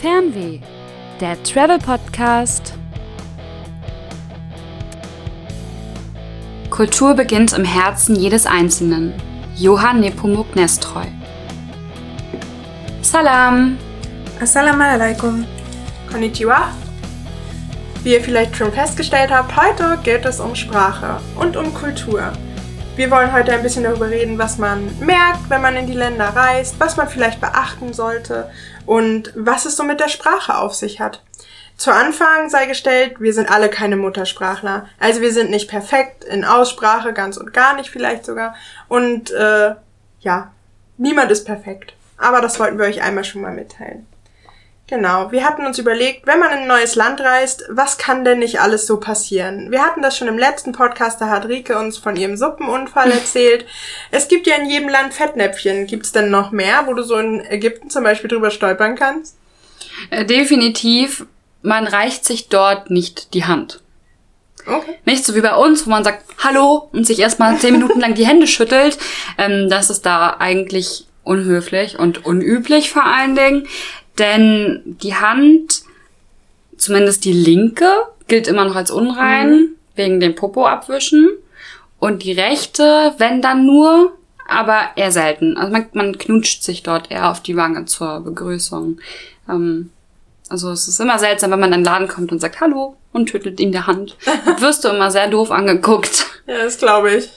Fernweh, der Travel Podcast. Kultur beginnt im Herzen jedes Einzelnen. Johann Nepomuk Nestroy. Salam. Assalamu alaikum. Konnichiwa. Wie ihr vielleicht schon festgestellt habt, heute geht es um Sprache und um Kultur. Wir wollen heute ein bisschen darüber reden, was man merkt, wenn man in die Länder reist, was man vielleicht beachten sollte und was es so mit der Sprache auf sich hat. Zu Anfang sei gestellt, wir sind alle keine Muttersprachler. Also wir sind nicht perfekt in Aussprache, ganz und gar nicht vielleicht sogar. Und äh, ja, niemand ist perfekt. Aber das wollten wir euch einmal schon mal mitteilen. Genau, wir hatten uns überlegt, wenn man in ein neues Land reist, was kann denn nicht alles so passieren? Wir hatten das schon im letzten Podcast, da hat Rike uns von ihrem Suppenunfall erzählt. es gibt ja in jedem Land Fettnäpfchen. Gibt's denn noch mehr, wo du so in Ägypten zum Beispiel drüber stolpern kannst? Äh, definitiv, man reicht sich dort nicht die Hand. Okay. Nicht so wie bei uns, wo man sagt Hallo und sich erstmal zehn Minuten lang die Hände schüttelt. Ähm, das ist da eigentlich unhöflich und unüblich vor allen Dingen. Denn die Hand, zumindest die linke, gilt immer noch als unrein, mhm. wegen dem Popo abwischen. Und die rechte, wenn dann nur, aber eher selten. Also man, man knutscht sich dort eher auf die Wange zur Begrüßung. Ähm, also es ist immer seltsam, wenn man in den Laden kommt und sagt Hallo und tüttelt ihm der Hand. wirst du immer sehr doof angeguckt. Ja, das glaube ich.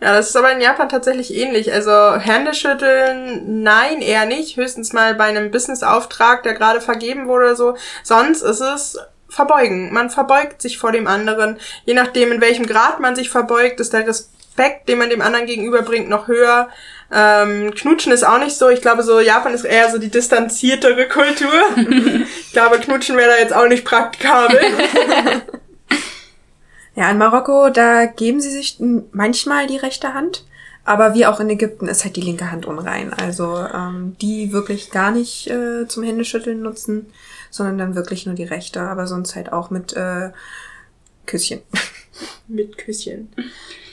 Ja, das ist aber in Japan tatsächlich ähnlich. Also Hände schütteln, nein, eher nicht. Höchstens mal bei einem Businessauftrag, der gerade vergeben wurde oder so. Sonst ist es verbeugen. Man verbeugt sich vor dem anderen. Je nachdem, in welchem Grad man sich verbeugt, ist der Respekt, den man dem anderen gegenüberbringt, noch höher. Ähm, Knutschen ist auch nicht so. Ich glaube, so Japan ist eher so die distanziertere Kultur. ich glaube, Knutschen wäre da jetzt auch nicht praktikabel. Ja, in Marokko, da geben sie sich manchmal die rechte Hand. Aber wie auch in Ägypten ist halt die linke Hand unrein. Also ähm, die wirklich gar nicht äh, zum Händeschütteln nutzen, sondern dann wirklich nur die rechte. Aber sonst halt auch mit äh, Küsschen. mit Küsschen.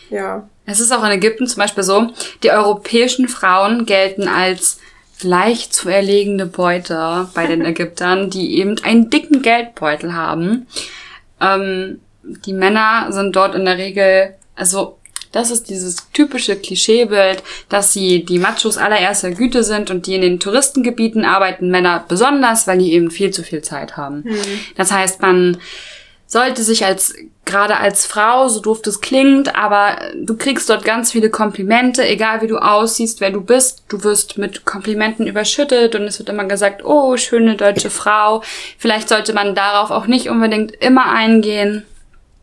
Ja. Es ist auch in Ägypten zum Beispiel so, die europäischen Frauen gelten als leicht zu erlegende Beute bei den Ägyptern, die eben einen dicken Geldbeutel haben. Ähm, die Männer sind dort in der Regel, also das ist dieses typische Klischeebild, dass sie die Machos allererster Güte sind und die in den Touristengebieten arbeiten Männer besonders, weil die eben viel zu viel Zeit haben. Mhm. Das heißt, man sollte sich als, gerade als Frau, so doof das klingt, aber du kriegst dort ganz viele Komplimente, egal wie du aussiehst, wer du bist. Du wirst mit Komplimenten überschüttet und es wird immer gesagt, oh, schöne deutsche Frau. Vielleicht sollte man darauf auch nicht unbedingt immer eingehen.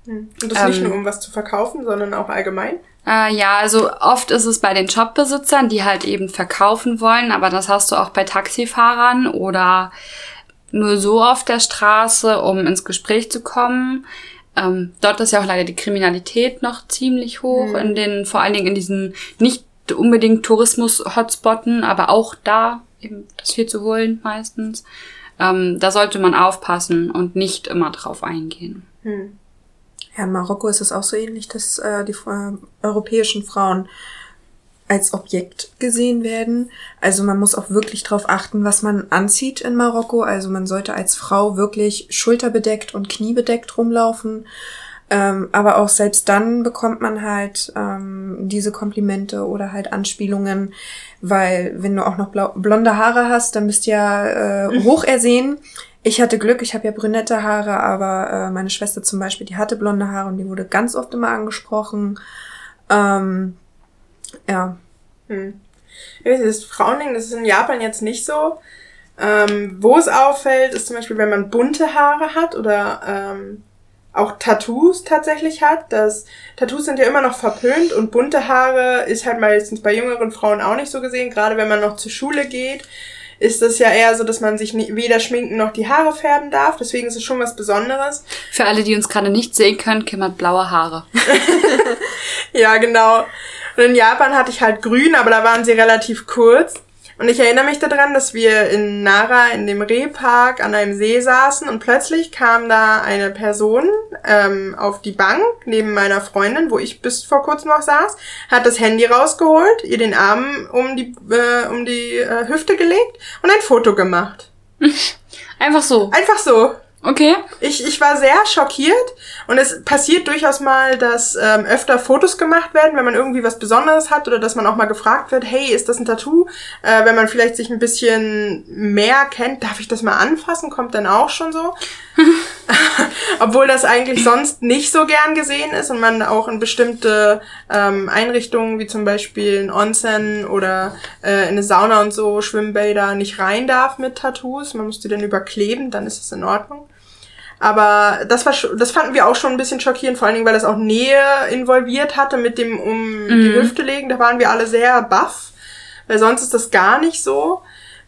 Und das ähm, nicht nur, um was zu verkaufen, sondern auch allgemein? Äh, ja, also oft ist es bei den Shopbesitzern, die halt eben verkaufen wollen, aber das hast du auch bei Taxifahrern oder nur so auf der Straße, um ins Gespräch zu kommen. Ähm, dort ist ja auch leider die Kriminalität noch ziemlich hoch, mhm. in den, vor allen Dingen in diesen nicht unbedingt Tourismus-Hotspotten, aber auch da eben das viel zu holen meistens. Ähm, da sollte man aufpassen und nicht immer drauf eingehen. Mhm. Ja, in Marokko ist es auch so ähnlich, dass äh, die äh, europäischen Frauen als Objekt gesehen werden. Also man muss auch wirklich darauf achten, was man anzieht in Marokko. Also man sollte als Frau wirklich schulterbedeckt und kniebedeckt rumlaufen. Ähm, aber auch selbst dann bekommt man halt ähm, diese Komplimente oder halt Anspielungen, weil wenn du auch noch blonde Haare hast, dann bist du ja äh, hoch ersehen. Ich hatte Glück, ich habe ja brünette Haare, aber äh, meine Schwester zum Beispiel, die hatte blonde Haare und die wurde ganz oft immer angesprochen. Ähm, ja. Hm. Das Frauending, das ist in Japan jetzt nicht so. Ähm, wo es auffällt, ist zum Beispiel, wenn man bunte Haare hat oder ähm, auch Tattoos tatsächlich hat. Das Tattoos sind ja immer noch verpönt und bunte Haare ist halt meistens bei jüngeren Frauen auch nicht so gesehen, gerade wenn man noch zur Schule geht ist es ja eher so, dass man sich weder schminken noch die Haare färben darf. Deswegen ist es schon was Besonderes. Für alle, die uns gerade nicht sehen können, Kim hat blaue Haare. ja, genau. Und in Japan hatte ich halt grün, aber da waren sie relativ kurz. Und ich erinnere mich daran, dass wir in Nara in dem Rehpark an einem See saßen und plötzlich kam da eine Person ähm, auf die Bank neben meiner Freundin, wo ich bis vor kurzem noch saß, hat das Handy rausgeholt, ihr den Arm um die, äh, um die äh, Hüfte gelegt und ein Foto gemacht. Einfach so. Einfach so. Okay. Ich, ich war sehr schockiert und es passiert durchaus mal, dass ähm, öfter Fotos gemacht werden, wenn man irgendwie was Besonderes hat oder dass man auch mal gefragt wird, hey, ist das ein Tattoo? Äh, wenn man vielleicht sich ein bisschen mehr kennt, darf ich das mal anfassen? Kommt dann auch schon so. Obwohl das eigentlich sonst nicht so gern gesehen ist und man auch in bestimmte ähm, Einrichtungen wie zum Beispiel ein Onsen oder äh, in eine Sauna und so Schwimmbäder nicht rein darf mit Tattoos. Man muss die dann überkleben, dann ist es in Ordnung. Aber das war das fanden wir auch schon ein bisschen schockierend, vor allen Dingen, weil das auch Nähe involviert hatte mit dem um die Hüfte legen. Da waren wir alle sehr baff, weil sonst ist das gar nicht so.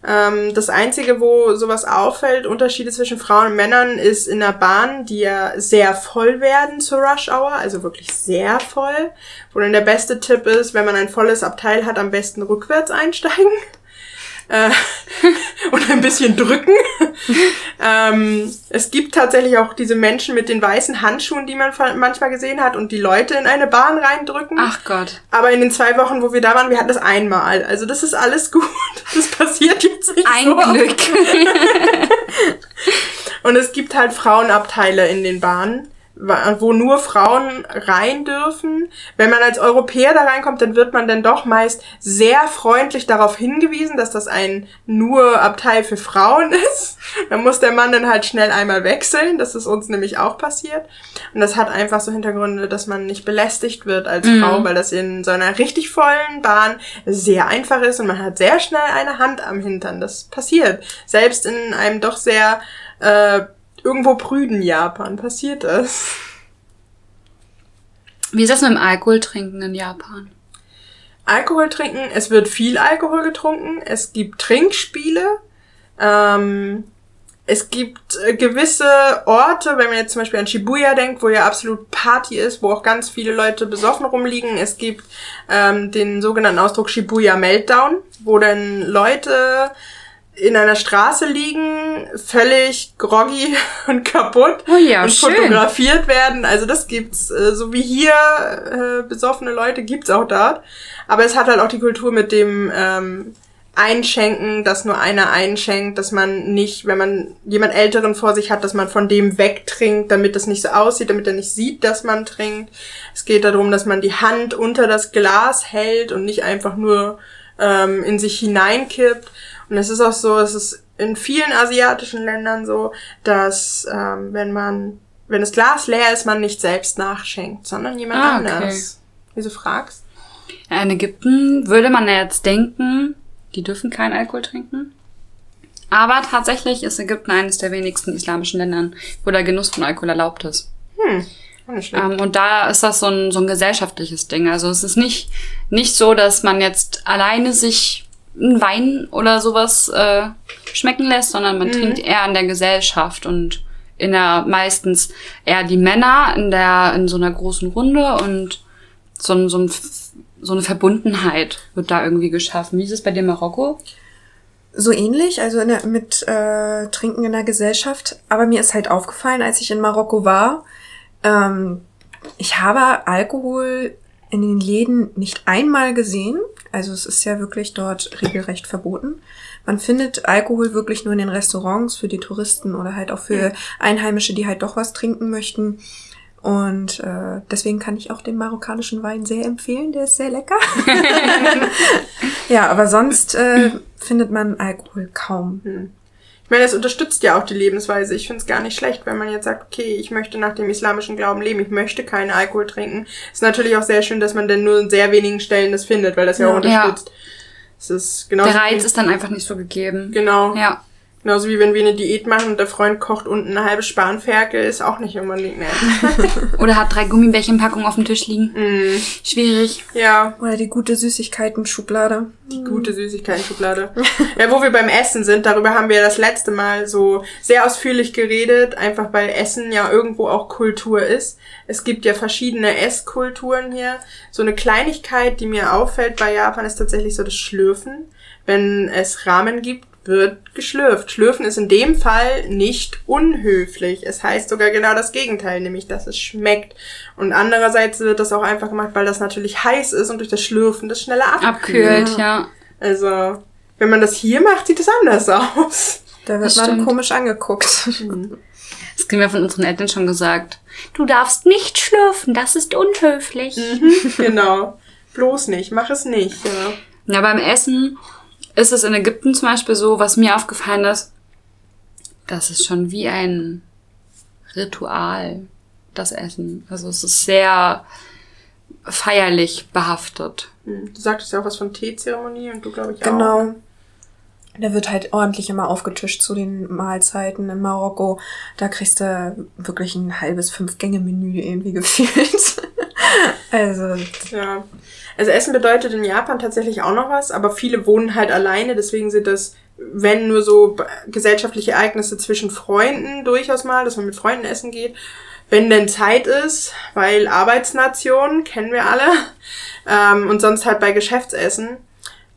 Ähm, das Einzige, wo sowas auffällt, Unterschiede zwischen Frauen und Männern, ist in der Bahn, die ja sehr voll werden zur Rush Hour, also wirklich sehr voll. Wo dann der beste Tipp ist, wenn man ein volles Abteil hat, am besten rückwärts einsteigen. Äh, und ein bisschen drücken. ähm, es gibt tatsächlich auch diese Menschen mit den weißen Handschuhen, die man manchmal gesehen hat und die Leute in eine Bahn reindrücken. Ach Gott. Aber in den zwei Wochen, wo wir da waren, wir hatten das einmal. Also das ist alles gut. Das passiert jetzt nicht Ein so. oft. Glück. Und es gibt halt Frauenabteile in den Bahnen, wo nur Frauen rein dürfen. Wenn man als Europäer da reinkommt, dann wird man dann doch meist sehr freundlich darauf hingewiesen, dass das ein nur Abteil für Frauen ist. Dann muss der Mann dann halt schnell einmal wechseln. Das ist uns nämlich auch passiert. Und das hat einfach so Hintergründe, dass man nicht belästigt wird als Frau, weil das in so einer richtig vollen Bahn sehr einfach ist und man hat sehr schnell eine Hand am Hintern. Das passiert. Selbst in einem doch sehr äh, irgendwo prüden Japan passiert das. Wie ist das mit dem Alkohol trinken in Japan? Alkohol trinken, es wird viel Alkohol getrunken, es gibt Trinkspiele, ähm, es gibt äh, gewisse Orte, wenn man jetzt zum Beispiel an Shibuya denkt, wo ja absolut Party ist, wo auch ganz viele Leute besoffen rumliegen. Es gibt ähm, den sogenannten Ausdruck Shibuya Meltdown, wo dann Leute in einer Straße liegen, völlig groggy und kaputt Oh ja, und schön. fotografiert werden. Also das gibt's, äh, so wie hier äh, besoffene Leute gibt's auch dort. Aber es hat halt auch die Kultur mit dem ähm, Einschenken, dass nur einer einschenkt, dass man nicht, wenn man jemand Älteren vor sich hat, dass man von dem wegtrinkt, damit es nicht so aussieht, damit er nicht sieht, dass man trinkt. Es geht darum, dass man die Hand unter das Glas hält und nicht einfach nur ähm, in sich hineinkippt. Und es ist auch so, es ist in vielen asiatischen Ländern so, dass ähm, wenn man, wenn das Glas leer ist, man nicht selbst nachschenkt, sondern jemand Ah, okay. anders. Wieso fragst? Ja, in Ägypten würde man ja jetzt denken, die dürfen keinen Alkohol trinken. Aber tatsächlich ist Ägypten eines der wenigsten islamischen Ländern, wo der Genuss von Alkohol erlaubt ist. Hm. Ähm, und da ist das so ein, so ein gesellschaftliches Ding. Also es ist nicht, nicht so, dass man jetzt alleine sich einen Wein oder sowas äh, schmecken lässt, sondern man trinkt eher in der Gesellschaft und in der meistens eher die Männer in der in so einer großen Runde und so, so, ein, so eine Verbundenheit wird da irgendwie geschaffen. Wie ist es bei dir Marokko? So ähnlich, also in der, mit äh, Trinken in der Gesellschaft. Aber mir ist halt aufgefallen, als ich in Marokko war, ähm, ich habe Alkohol in den Läden nicht einmal gesehen. Also es ist ja wirklich dort regelrecht verboten. Man findet Alkohol wirklich nur in den Restaurants für die Touristen oder halt auch für Einheimische, die halt doch was trinken möchten. Und äh, deswegen kann ich auch den marokkanischen Wein sehr empfehlen. Der ist sehr lecker. ja, aber sonst äh, findet man Alkohol kaum. Meine, es unterstützt ja auch die Lebensweise. Ich finde es gar nicht schlecht, wenn man jetzt sagt, okay, ich möchte nach dem islamischen Glauben leben, ich möchte keinen Alkohol trinken. Ist natürlich auch sehr schön, dass man denn nur in sehr wenigen Stellen das findet, weil das ja, Ja. auch unterstützt. Es ist genauso Der Reiz ist dann einfach nicht so gegeben. genau, Ja. Genauso wie wenn wir eine Diät machen und der Freund kocht unten eine halbe Spanferkel, ist auch nicht unbedingt nett. Oder hat drei Gummibärchenpackungen auf dem Tisch liegen. mm, Schwierig. ja, Oder die gute Süßigkeiten-Schublade. die gute Süßigkeiten-Schublade. ja, wo wir beim Essen sind, darüber haben wir das letzte Mal so sehr ausführlich geredet, einfach weil Essen ja irgendwo auch Kultur ist. Es gibt ja verschiedene Esskulturen hier. So eine Kleinigkeit, die mir auffällt bei Japan, ist tatsächlich so das Schlürfen. Wenn es Ramen gibt, wird geschlürft. Schlürfen ist in dem Fall nicht unhöflich. Es heißt sogar genau das Gegenteil, nämlich dass es schmeckt. Und andererseits wird das auch einfach gemacht, weil das natürlich heiß ist und durch das Schlürfen das schneller abkühlt. Abkühlt, ja. Also, wenn man das hier macht, sieht es anders aus. Da wird Das man stimmt. komisch angeguckt. Das kriegen wir von unseren Eltern schon gesagt. Du darfst nicht schlürfen, das ist unhöflich. genau. Bloß nicht, mach es nicht. Ja. Ja, beim Essen ist es in Ägypten zum Beispiel so, was mir aufgefallen ist, das ist schon wie ein Ritual, das Essen. Also es ist sehr feierlich behaftet. Hm. Du sagtest ja auch was von Teezeremonie und du, glaube ich, auch. Genau. Da wird halt ordentlich immer aufgetischt zu den Mahlzeiten in Marokko. Da kriegst du wirklich ein halbes Fünf-Gänge-Menü irgendwie gefühlt. Also, Ja. Also Essen bedeutet in Japan tatsächlich auch noch was, aber viele wohnen halt alleine, deswegen sind das, wenn nur so gesellschaftliche Ereignisse zwischen Freunden durchaus mal, dass man mit Freunden essen geht. Wenn denn Zeit ist, weil Arbeitsnation, kennen wir alle, ähm, und sonst halt bei Geschäftsessen.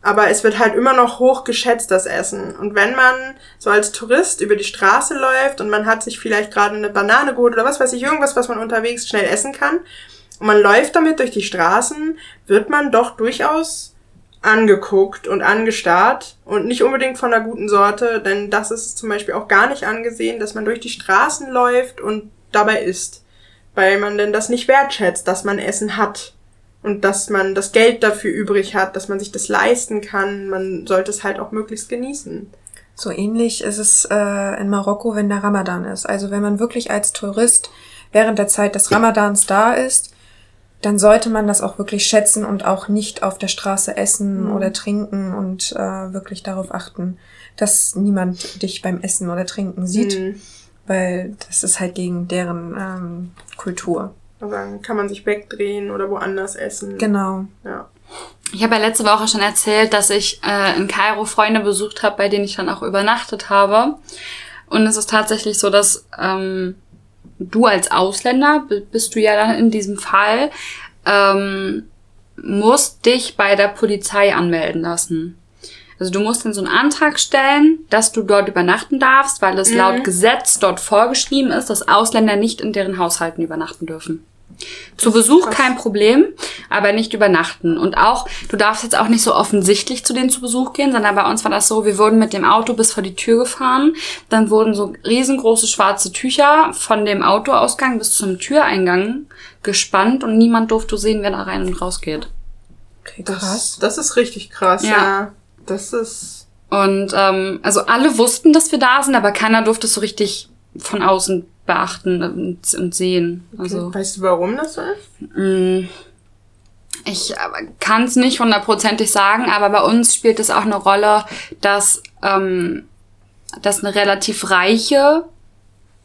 Aber es wird halt immer noch hoch geschätzt, das Essen. Und wenn man so als Tourist über die Straße läuft und man hat sich vielleicht gerade eine Banane geholt oder was weiß ich, irgendwas, was man unterwegs schnell essen kann, man läuft damit durch die Straßen, wird man doch durchaus angeguckt und angestarrt und nicht unbedingt von einer guten Sorte, denn das ist zum Beispiel auch gar nicht angesehen, dass man durch die Straßen läuft und dabei isst, weil man denn das nicht wertschätzt, dass man Essen hat und dass man das Geld dafür übrig hat, dass man sich das leisten kann. Man sollte es halt auch möglichst genießen. so ähnlich ist es äh, in Marokko, wenn der Ramadan ist. Also wenn man wirklich als Tourist während der Zeit des Ramadans da ist, dann sollte man das auch wirklich schätzen und auch nicht auf der Straße essen oder trinken und äh, wirklich darauf achten, dass niemand dich beim Essen oder Trinken sieht, Mhm. weil das ist halt gegen deren ähm, Kultur. Also dann kann man sich wegdrehen oder woanders essen. Genau. Ja. Ich habe ja letzte Woche schon erzählt, dass ich äh, in Kairo Freunde besucht habe, bei denen ich dann auch übernachtet habe. Und es ist tatsächlich so, dass ähm, du als Ausländer, bist du ja dann in diesem Fall, ähm, musst dich bei der Polizei anmelden lassen. Also du musst dann so einen Antrag stellen, dass du dort übernachten darfst, weil es laut Gesetz dort vorgeschrieben ist, dass Ausländer nicht in deren Haushalten übernachten dürfen. Zu Besuch kein Problem, aber nicht übernachten. Und auch, du darfst jetzt auch nicht so offensichtlich zu denen zu Besuch gehen, sondern bei uns war das so, wir wurden mit dem Auto bis vor die Tür gefahren, dann wurden so riesengroße schwarze Tücher von dem Autoausgang bis zum Türeingang gespannt und niemand durfte sehen, wer da rein und raus geht. Okay, Das, krass. das ist richtig krass, Ja. ja. Das ist. Und ähm, also alle wussten, dass wir da sind, aber keiner durfte es so richtig von außen beachten und, und sehen. Also Weißt du, warum das so ist? mh, ich kann es nicht hundertprozentig sagen, aber bei uns spielt es auch eine Rolle, dass ähm, das eine relativ reiche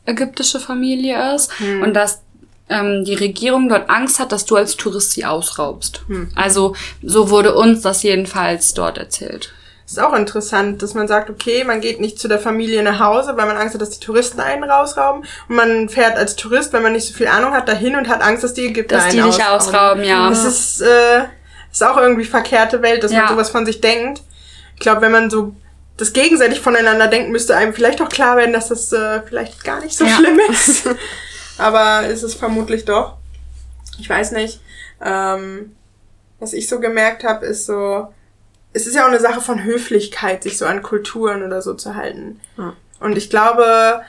ägyptische Familie ist und dass ähm, die Regierung dort Angst hat, dass du als Tourist sie ausraubst. Also so wurde uns das jedenfalls dort erzählt. Ist auch interessant, dass man sagt, okay, man geht nicht zu der Familie nach Hause, weil man Angst hat, dass die Touristen einen rausrauben. Und man fährt als Tourist, wenn man nicht so viel Ahnung hat, dahin und hat Angst, dass die Ägypter Dass einen die dich ausrauben, ja. Das ist, äh, ist auch irgendwie verkehrte Welt, dass Ja. man sowas von sich denkt. Ich glaube, wenn man so das gegenseitig voneinander denkt, müsste einem vielleicht auch klar werden, dass das äh, vielleicht gar nicht so Ja. schlimm ist. Aber ist es vermutlich doch. Ich weiß nicht. Ähm, was ich so gemerkt habe, ist so, es ist ja auch eine Sache von Höflichkeit, sich so an Kulturen oder so zu halten. Ja. Und ich glaube,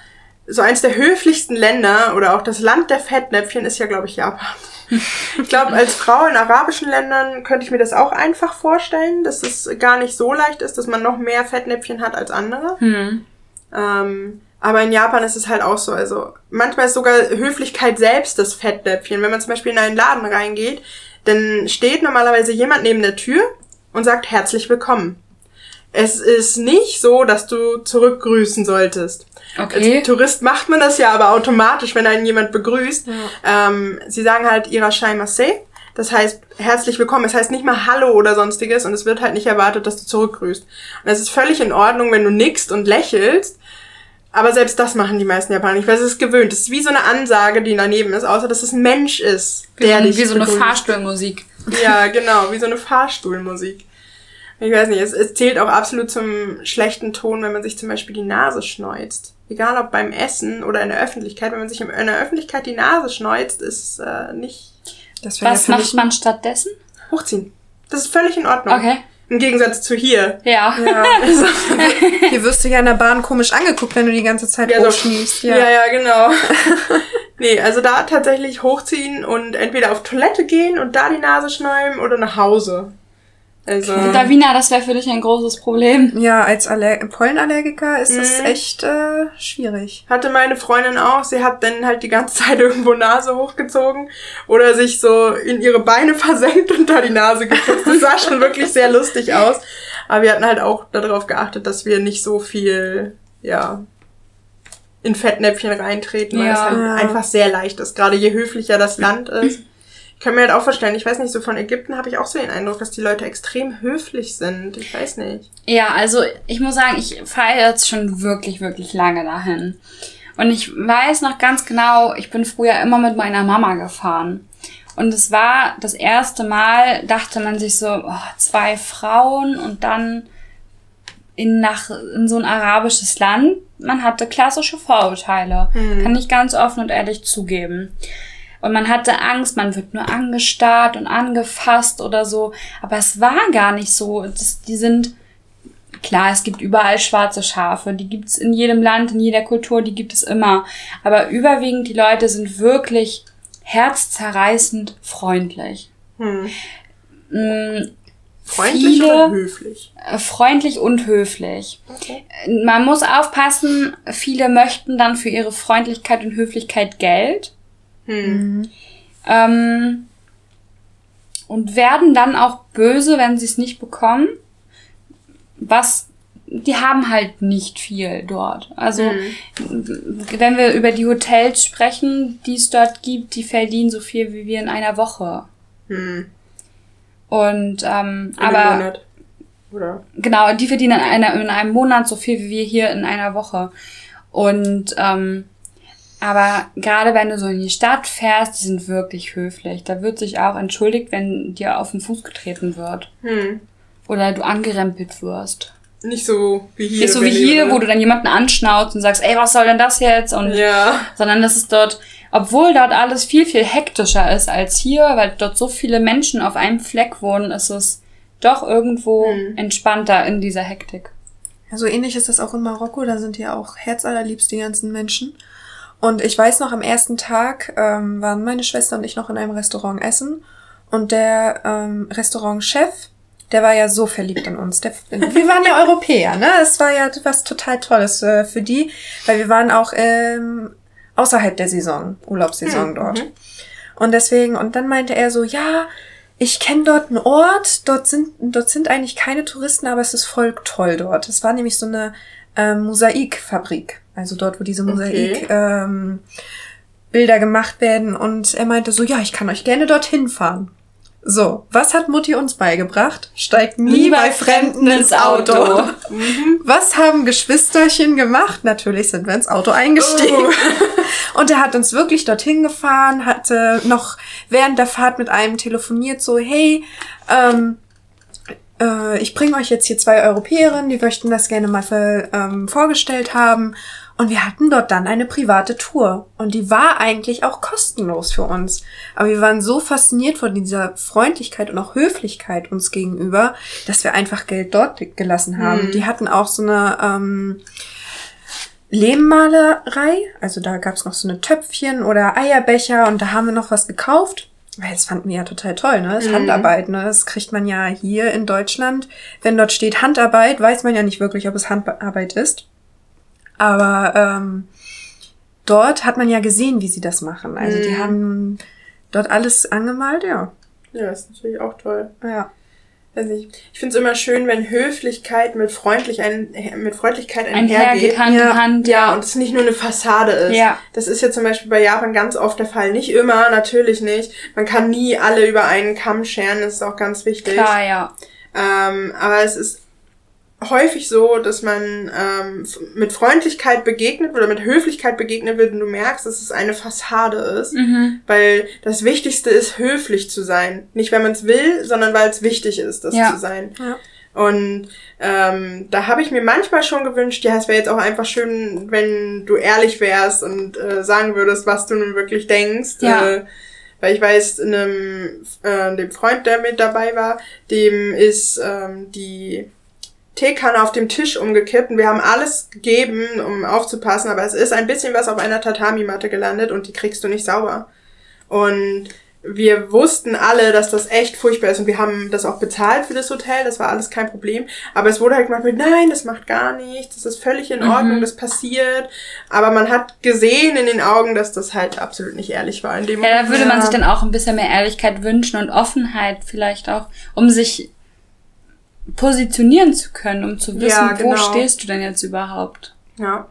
so eins der höflichsten Länder oder auch das Land der Fettnäpfchen ist ja, glaube ich, Japan. Ich glaube, als Frau in arabischen Ländern könnte ich mir das auch einfach vorstellen, dass es gar nicht so leicht ist, dass man noch mehr Fettnäpfchen hat als andere. Hm. Ähm, aber in Japan ist es halt auch so. Also manchmal ist sogar Höflichkeit selbst das Fettnäpfchen. Wenn man zum Beispiel in einen Laden reingeht, dann steht normalerweise jemand neben der Tür und sagt herzlich willkommen. Es ist nicht so, dass du zurückgrüßen solltest. Okay. Als Tourist macht man das ja aber automatisch, wenn einen jemand begrüßt. Ähm, sie sagen halt Irashai Maseh. Das heißt, herzlich willkommen. Es heißt nicht mal Hallo oder sonstiges und es wird halt nicht erwartet, dass du zurückgrüßt. Und es ist völlig in Ordnung, wenn du nickst und lächelst. Aber selbst das machen die meisten Japaner nicht, weil es ist gewöhnt. Es ist wie so eine Ansage, die daneben ist, außer dass es ein Mensch ist, Wie, der ein- dich wie so eine begrüßt. Fahrstuhlmusik. Ja, genau, wie so eine Fahrstuhlmusik. Ich weiß nicht, es, es zählt auch absolut zum schlechten Ton, wenn man sich zum Beispiel die Nase schneuzt. Egal ob beim Essen oder in der Öffentlichkeit, wenn man sich in der Öffentlichkeit die Nase schneuzt, ist äh, nicht ja Was für macht man stattdessen? hochziehen. Das ist völlig in Ordnung. Okay. Im Gegensatz zu hier. Ja. Ja. Hier wirst du ja in der Bahn komisch angeguckt, wenn du die ganze Zeit Ja, ja, so- schniefst. Ja, ja, genau. nee, also da tatsächlich hochziehen und entweder auf Toilette gehen und da die Nase schnäumen oder nach Hause. Also. Davina, das wäre für dich ein großes Problem. Ja, als Aller Pollenallergiker ist das Mhm. echt äh, schwierig. Hatte meine Freundin auch. Sie hat dann halt die ganze Zeit irgendwo Nase hochgezogen oder sich so in ihre Beine versenkt und da die Nase geputzt. Das sah schon wirklich sehr lustig aus. Aber wir hatten halt auch darauf geachtet, dass wir nicht so viel, ja, in Fettnäpfchen reintreten, weil Ja. es halt Ja. einfach sehr leicht ist. Gerade je höflicher das Land ist. Ich kann mir halt auch vorstellen, ich weiß nicht, so von Ägypten habe ich auch so den Eindruck, dass die Leute extrem höflich sind. Ich weiß nicht. Ja, also ich muss sagen, ich fahre jetzt schon wirklich, wirklich lange dahin. Und ich weiß noch ganz genau, ich bin früher immer mit meiner Mama gefahren. Und es war das erste Mal, dachte man sich so, oh, zwei Frauen und dann in, nach, in so ein arabisches Land. Man hatte klassische Vorurteile. Kann ich ganz offen und ehrlich zugeben. Und man hatte Angst, man wird nur angestarrt und angefasst oder so. Aber es war gar nicht so. Das, die sind, klar, es gibt überall schwarze Schafe. Die gibt's in jedem Land, in jeder Kultur, die gibt es immer. Aber überwiegend die Leute sind wirklich herzzerreißend freundlich. Hm. Freundlich Viele- oder höflich? äh, freundlich und höflich. Okay. Man muss aufpassen, viele möchten dann für ihre Freundlichkeit und Höflichkeit Geld. Hm. Ähm, und werden dann auch böse, wenn sie es nicht bekommen. Was, die haben halt nicht viel dort. Also, wenn wir über die Hotels sprechen, die es dort gibt, die verdienen so viel wie wir in einer Woche. Hm. Und, ähm, In einem aber, Monat. Oder? genau, die verdienen in, einer, in einem Monat so viel wie wir hier in einer Woche. Und, ähm, aber gerade wenn du so in die Stadt fährst, die sind wirklich höflich. Da wird sich auch entschuldigt, wenn dir auf den Fuß getreten wird. Hm. Oder du angerempelt wirst. Nicht so wie hier. Nicht so wie hier, oder? wo du dann jemanden anschnauzt und sagst, ey, was soll denn das jetzt? Und Ja. sondern das ist dort, obwohl dort alles viel, viel hektischer ist als hier, weil dort so viele Menschen auf einem Fleck wohnen, ist es doch irgendwo Hm. entspannter in dieser Hektik. Ja, so ähnlich ist das auch in Marokko. Da sind ja auch herzallerliebst die ganzen Menschen. Und ich weiß noch, am ersten Tag ähm, waren meine Schwester und ich noch in einem Restaurant essen. Und der ähm, Restaurantchef, der war ja so verliebt in uns. Der, wir waren ja Europäer, ne? Es war ja was total Tolles äh, für die, weil wir waren auch ähm, außerhalb der Saison, Urlaubssaison Hm, dort. mhm. Und deswegen, und dann meinte er so, ja, ich kenne dort einen Ort, dort sind, dort sind eigentlich keine Touristen, aber es ist voll toll dort. Es war nämlich so eine ähm, Mosaikfabrik. Also dort, wo diese Mosaik Okay. ähm, Bilder gemacht werden. Und er meinte so, ja, ich kann euch gerne dorthin fahren. So, was hat Mutti uns beigebracht? Steigt nie bei Fremden ins Auto. Was haben Geschwisterchen gemacht? Natürlich sind wir ins Auto eingestiegen. Oh. Und er hat uns wirklich dorthin gefahren, hatte noch während der Fahrt mit einem telefoniert, so, hey, ähm, äh, ich bringe euch jetzt hier zwei Europäerinnen, die möchten das gerne mal ver, ähm, vorgestellt haben. Und wir hatten dort dann eine private Tour. Und die war eigentlich auch kostenlos für uns. Aber wir waren so fasziniert von dieser Freundlichkeit und auch Höflichkeit uns gegenüber, dass wir einfach Geld dort gelassen haben. Mhm. Die hatten auch so eine ähm, Lehmmalerei. Also da gab's noch so eine Töpfchen oder Eierbecher und da haben wir noch was gekauft. Weil das fanden wir ja total toll, ne? Das ist Mhm. Handarbeit, ne? Das kriegt man ja hier in Deutschland. Wenn dort steht Handarbeit, weiß man ja nicht wirklich, ob es Handarbeit ist. Aber ähm, dort hat man ja gesehen, wie sie das machen. Also die Mhm. haben dort alles angemalt, ja. Ja, ist natürlich auch toll. Ja. Weiß nicht. Ich finde es immer schön, wenn Höflichkeit mit, freundlich ein, mit Freundlichkeit Einhergeht einhergeht. Hand Ja. in Hand, Ja, ja. und es nicht nur eine Fassade ist. Ja. Das ist ja zum Beispiel bei Japan ganz oft der Fall. Nicht immer, natürlich nicht. Man kann nie alle über einen Kamm scheren, das ist auch ganz wichtig. Klar, ja. Ähm, aber es ist häufig so, dass man ähm, mit Freundlichkeit begegnet oder mit Höflichkeit begegnet wird und du merkst, dass es eine Fassade ist. Mhm. Weil das Wichtigste ist, höflich zu sein. Nicht, weil man es will, sondern weil es wichtig ist, das Ja. zu sein. Ja. Und ähm, da habe ich mir manchmal schon gewünscht, ja, es wäre jetzt auch einfach schön, wenn du ehrlich wärst und äh, sagen würdest, was du nun wirklich denkst. Ja. Äh, Weil ich weiß, einem, äh, dem Freund, der mit dabei war, dem ist ähm, die Teekanne auf dem Tisch umgekippt und wir haben alles gegeben, um aufzupassen, aber es ist ein bisschen was auf einer Tatami-Matte gelandet und die kriegst du nicht sauber. Und wir wussten alle, dass das echt furchtbar ist und wir haben das auch bezahlt für das Hotel, das war alles kein Problem. Aber es wurde halt gemacht mit, nein, das macht gar nichts, das ist völlig in Ordnung, Mhm. das passiert. Aber man hat gesehen in den Augen, dass das halt absolut nicht ehrlich war in dem Ja, da würde man sich dann auch ein bisschen mehr Ehrlichkeit wünschen und Offenheit vielleicht auch, um sich positionieren zu können, um zu wissen, Ja, wo genau. stehst du denn jetzt überhaupt. Ja.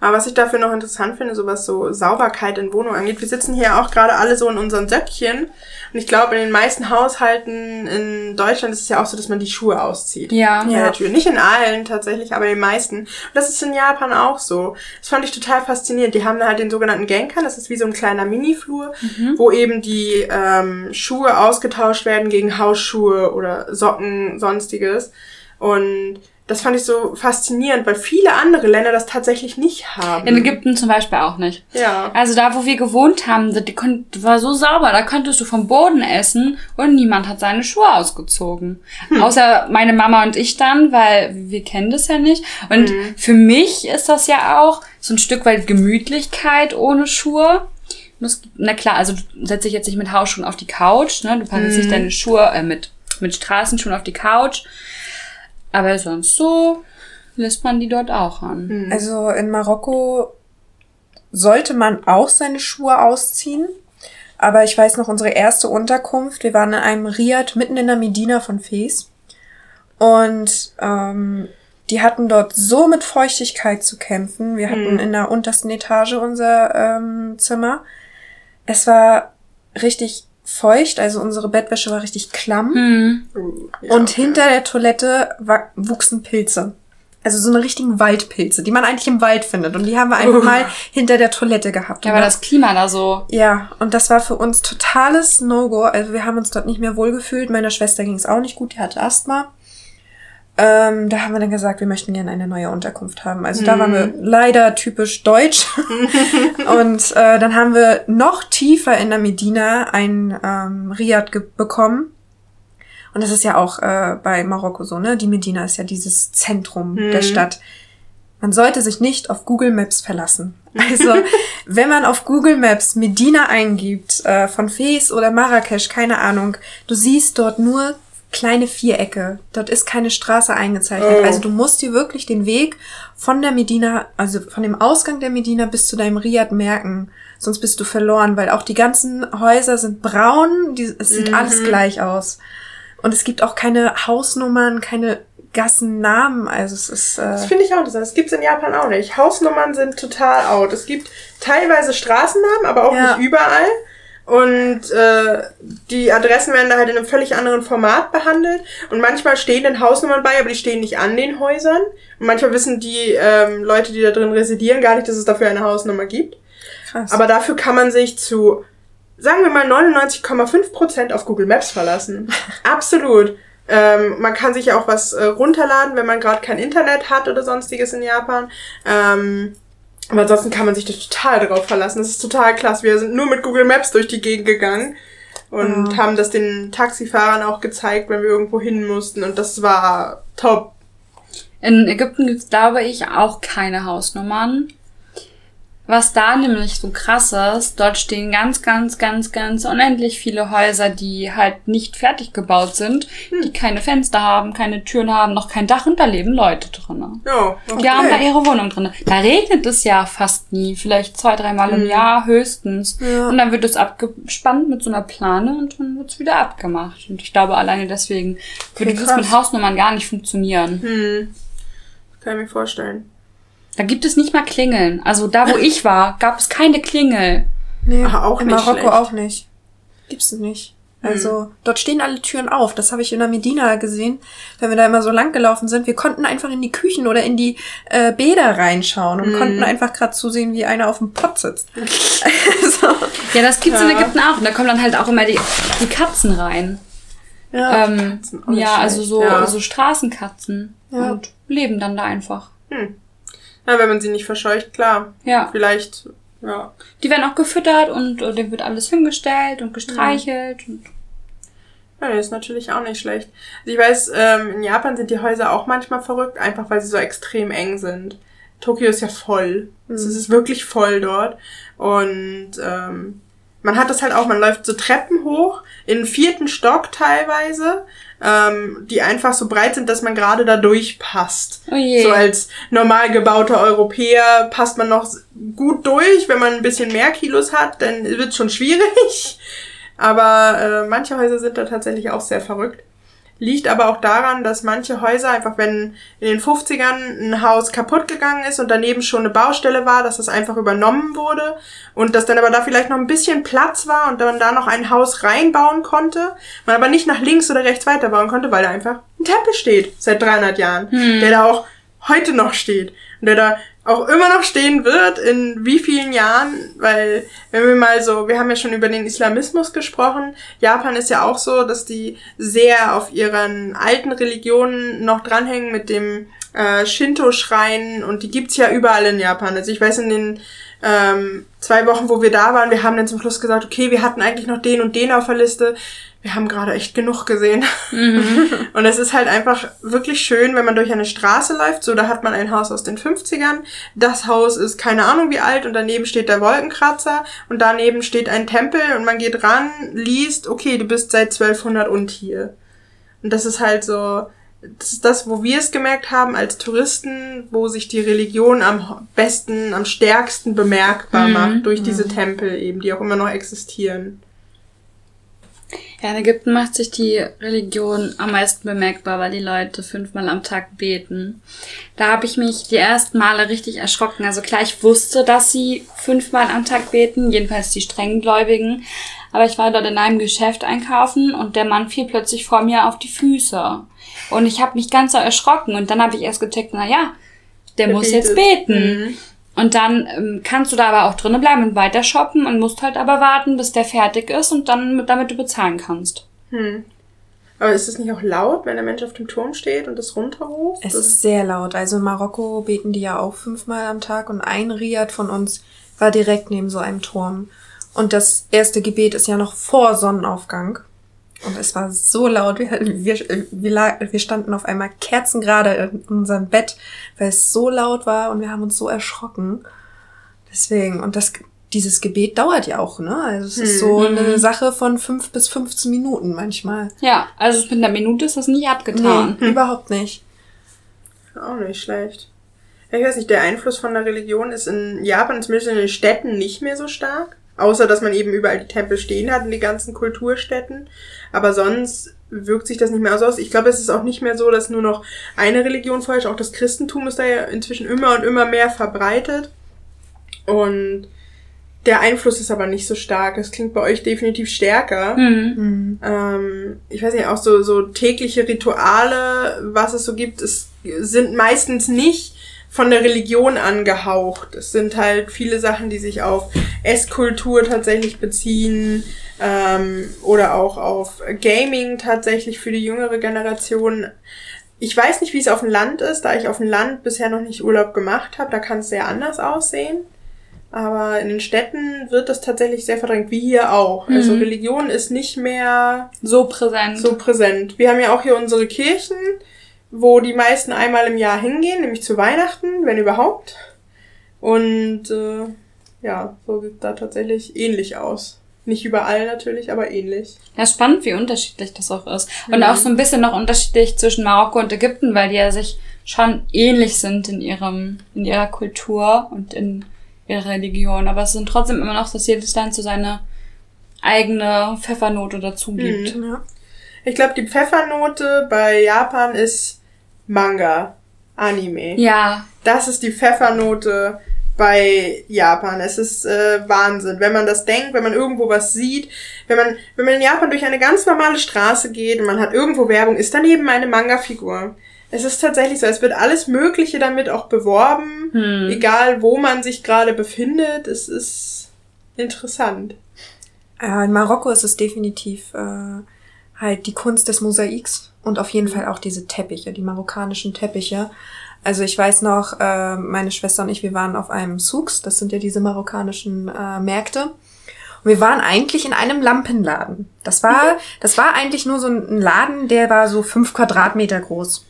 Aber was ich dafür noch interessant finde, so was so Sauberkeit in Wohnungen angeht, wir sitzen hier auch gerade alle so in unseren Söckchen. Und ich glaube, in den meisten Haushalten in Deutschland ist es ja auch so, dass man die Schuhe auszieht. Ja. Der Tür. Nicht in allen tatsächlich, aber in den meisten. Und das ist in Japan auch so. Das fand ich total faszinierend. Die haben da halt den sogenannten Genkan, das ist wie so ein kleiner Mini-Flur, wo eben die ähm, Schuhe ausgetauscht werden gegen Hausschuhe oder Socken, sonstiges. Und das fand ich so faszinierend, weil viele andere Länder das tatsächlich nicht haben. In Ägypten zum Beispiel auch nicht. Ja. Also da, wo wir gewohnt haben, die war so sauber, da konntest du vom Boden essen und niemand hat seine Schuhe ausgezogen. Außer meine Mama und ich dann, weil wir kennen das ja nicht. Und für mich ist das ja auch so ein Stück weit Gemütlichkeit ohne Schuhe. Na klar, also du setzt dich jetzt nicht mit Hausschuhen auf die Couch, ne? Du packst nicht deine Schuhe äh, mit, mit Straßenschuhen auf die Couch. Aber sonst so lässt man die dort auch an. Also in Marokko sollte man auch seine Schuhe ausziehen. Aber ich weiß noch, unsere erste Unterkunft, wir waren in einem Riad mitten in der Medina von Fes. Und ähm, die hatten dort so mit Feuchtigkeit zu kämpfen. Wir hatten in der untersten Etage unser ähm, Zimmer. Es war richtig feucht, also unsere Bettwäsche war richtig klamm. Hm. Ja. Und hinter der Toilette wuchsen Pilze. Also so eine richtigen Waldpilze, die man eigentlich im Wald findet. Und die haben wir einfach mal hinter der Toilette gehabt. Ja, aber das- das Klima da so. ja, und das war für uns totales No-Go. Also wir haben uns dort nicht mehr wohlgefühlt. Meiner Schwester ging es auch nicht gut, die hatte Asthma. Ähm, da haben wir dann gesagt, wir möchten gerne eine neue Unterkunft haben. Also da waren wir leider typisch deutsch. und äh, dann haben wir noch tiefer in der Medina ein ähm, Riad bekommen. Und das ist ja auch äh, bei Marokko so, ne? Die Medina ist ja dieses Zentrum der Stadt. Man sollte sich nicht auf Google Maps verlassen. Also, wenn man auf Google Maps Medina eingibt, äh, von Fes oder Marrakesch, keine Ahnung, du siehst dort nur kleine Vierecke. Dort ist keine Straße eingezeichnet. Oh. Also du musst dir wirklich den Weg von der Medina, also von dem Ausgang der Medina bis zu deinem Riad merken. Sonst bist du verloren, weil auch die ganzen Häuser sind braun, die, es sieht alles gleich aus. Und es gibt auch keine Hausnummern, keine Gassennamen. Also es ist. Das Äh, finde ich auch interessant. Das gibt's in Japan auch nicht. Hausnummern sind total out. Es gibt teilweise Straßennamen, aber auch Ja. nicht überall. Und äh, die Adressen werden da halt in einem völlig anderen Format behandelt. Und manchmal stehen dann Hausnummern bei, aber die stehen nicht an den Häusern. Und manchmal wissen die ähm, Leute, die da drin residieren, gar nicht, dass es dafür eine Hausnummer gibt. krass. Aber dafür kann man sich zu, sagen wir mal, 99,5% auf Google Maps verlassen. Absolut. Ähm, man kann sich ja auch was äh, runterladen, wenn man gerade kein Internet hat oder sonstiges in Japan. Ähm, aber ansonsten kann man sich da total drauf verlassen. Das ist total klasse. Wir sind nur mit Google Maps durch die Gegend gegangen und haben das den Taxifahrern auch gezeigt, wenn wir irgendwo hin mussten. Und das war top. In Ägypten gibt's, glaube ich, auch keine Hausnummern. Was da nämlich so krass ist, dort stehen ganz, ganz, ganz, ganz unendlich viele Häuser, die halt nicht fertig gebaut sind, die keine Fenster haben, keine Türen haben, noch kein Dach und da leben Leute drin. Ja, okay. Die haben da ihre Wohnung drin. Da regnet es ja fast nie, vielleicht zwei, dreimal im Jahr höchstens. Ja. Und dann wird es abgespannt mit so einer Plane und dann wird's wieder abgemacht. Und ich glaube, alleine deswegen würde Okay, das mit. Hausnummern gar nicht funktionieren. Hm. Kann ich mir vorstellen. Da gibt es nicht mal Klingeln. Also da, wo ich war, gab es keine Klingel. nee, Ah, auch in nicht Marokko schlecht. auch nicht. Gibt's nicht. Also, dort stehen alle Türen auf. Das habe ich in der Medina gesehen, wenn wir da immer so lang gelaufen sind. Wir konnten einfach in die Küchen oder in die äh, Bäder reinschauen und konnten einfach gerade zusehen, wie einer auf dem Pott sitzt. also, Ja, das gibt's in Ja. Ägypten auch. Und da kommen dann halt auch immer die, die Katzen rein. ja. ähm, Katzen, ja, also so, Ja. so Straßenkatzen. Ja. Und leben dann da einfach. Hm. Ja, wenn man sie nicht verscheucht, klar. Ja. Vielleicht Ja. Die werden auch gefüttert und äh, dem wird alles hingestellt und gestreichelt. Und Ja, das ist natürlich auch nicht schlecht. Also ich weiß, ähm, in Japan sind die Häuser auch manchmal verrückt, einfach weil sie so extrem eng sind. Tokio ist ja voll. Es ist wirklich voll dort. Und ähm, man hat das halt auch, man läuft so Treppen hoch, in den vierten Stock teilweise, ähm, die einfach so breit sind, dass man gerade da durchpasst. Oh je. So als normal gebauter Europäer passt man noch gut durch. Wenn man ein bisschen mehr Kilos hat, dann wird schon schwierig. Aber äh, manche Häuser sind da tatsächlich auch sehr verrückt. Liegt aber auch daran, dass manche Häuser einfach, wenn in den 50ern ein Haus kaputt gegangen ist und daneben schon eine Baustelle war, dass das einfach übernommen wurde und dass dann aber da vielleicht noch ein bisschen Platz war und man da noch ein Haus reinbauen konnte, man aber nicht nach links oder rechts weiterbauen konnte, weil da einfach ein Tempel steht seit 300 Jahren, der da auch heute noch steht und der da auch immer noch stehen wird, in wie vielen Jahren, weil wenn wir mal so, wir haben ja schon über den Islamismus gesprochen, Japan ist ja auch so, dass die sehr auf ihren alten Religionen noch dranhängen mit dem äh, Shinto-Schrein und die gibt's ja überall in Japan. Also ich weiß in den ähm, zwei Wochen, wo wir da waren, wir haben dann zum Schluss gesagt, okay, wir hatten eigentlich noch den und den auf der Liste. Wir haben gerade echt genug gesehen. und es ist halt einfach wirklich schön, wenn man durch eine Straße läuft. So, da hat man ein Haus aus den 50ern. Das Haus ist keine Ahnung wie alt und daneben steht der Wolkenkratzer und daneben steht ein Tempel und man geht ran, liest, okay, du bist seit 1200 und hier. Und das ist halt so, das ist das, wo wir es gemerkt haben als Touristen, wo sich die Religion am besten, am stärksten bemerkbar macht durch diese Tempel eben, die auch immer noch existieren. Ja, in Ägypten macht sich die Religion am meisten bemerkbar, weil die Leute fünfmal am Tag beten. Da habe ich mich die ersten Male richtig erschrocken. Also klar, ich wusste, dass sie fünfmal am Tag beten, jedenfalls die strenggläubigen. Aber ich war dort in einem Geschäft einkaufen und der Mann fiel plötzlich vor mir auf die Füße. Und ich habe mich ganz so erschrocken und dann habe ich erst gecheckt, na ja, der, Der muss jetzt betet. beten. Und dann ähm, kannst du da aber auch drinnen bleiben und weiter shoppen und musst halt aber warten, bis der fertig ist und dann mit, damit du bezahlen kannst. Hm. Aber ist es nicht auch laut, wenn der Mensch auf dem Turm steht und das runterruft? Es ist sehr laut. Also in Marokko beten die ja auch fünfmal am Tag und ein Riad von uns war direkt neben so einem Turm. Und das erste Gebet ist ja noch vor Sonnenaufgang. Und es war so laut, wir, wir, wir, wir standen auf einmal kerzengerade in unserem Bett, weil es so laut war und wir haben uns so erschrocken. Deswegen, und das, dieses Gebet dauert ja auch, ne? Also es ist so eine Sache von fünf bis 15 Minuten manchmal. Ja, also mit einer Minute ist das nicht abgetan. Nee, überhaupt nicht. Auch nicht schlecht. Ich weiß nicht, der Einfluss von der Religion ist in Japan, zumindest in den Städten, nicht mehr so stark. Außer, dass man eben überall die Tempel stehen hat in die ganzen Kulturstädten. Aber sonst wirkt sich das nicht mehr so aus. Ich glaube, es ist auch nicht mehr so, dass nur noch eine Religion vorherrscht. Auch das Christentum ist da ja inzwischen immer und immer mehr verbreitet. Und der Einfluss ist aber nicht so stark. Es klingt bei euch definitiv stärker. Hm. Ähm, ich weiß nicht, auch so, so tägliche Rituale, was es so gibt, es sind meistens nicht von der Religion angehaucht. Es sind halt viele Sachen, die sich auf Esskultur tatsächlich beziehen ähm, oder auch auf Gaming tatsächlich für die jüngere Generation. Ich weiß nicht, wie es auf dem Land ist, da ich auf dem Land bisher noch nicht Urlaub gemacht habe. Da kann es sehr anders aussehen. Aber in den Städten wird das tatsächlich sehr verdrängt, wie hier auch. Also Religion ist nicht mehr So präsent. so präsent. Wir haben ja auch hier unsere Kirchen, wo die meisten einmal im Jahr hingehen, nämlich zu Weihnachten, wenn überhaupt. Und äh, ja, so sieht da tatsächlich ähnlich aus. Nicht überall natürlich, aber ähnlich. Ja, spannend, wie unterschiedlich das auch ist. Und auch so ein bisschen noch unterschiedlich zwischen Marokko und Ägypten, weil die ja sich schon ähnlich sind in ihrem, in ihrer Kultur und in ihrer Religion. Aber es sind trotzdem immer noch, dass jedes Land so seine eigene Pfeffernote dazu gibt. Ja. Ich glaube, die Pfeffernote bei Japan ist Manga, Anime. Ja, Das ist die Pfeffernote bei Japan. Es ist äh, Wahnsinn, wenn man das denkt, wenn man irgendwo was sieht, wenn man wenn man in Japan durch eine ganz normale Straße geht und man hat irgendwo Werbung, ist daneben eine Manga-Figur. Es ist tatsächlich so, es wird alles Mögliche damit auch beworben, egal wo man sich gerade befindet. Es ist interessant. Ja, in Marokko ist es definitiv äh, halt die Kunst des Mosaiks und auf jeden Fall auch diese Teppiche, die marokkanischen Teppiche. Also ich weiß noch, äh, meine Schwester und ich, wir waren auf einem Souks, das sind ja diese marokkanischen äh, Märkte. Und wir waren eigentlich in einem Lampenladen. Das war, das war eigentlich nur so ein Laden, der war so fünf Quadratmeter groß.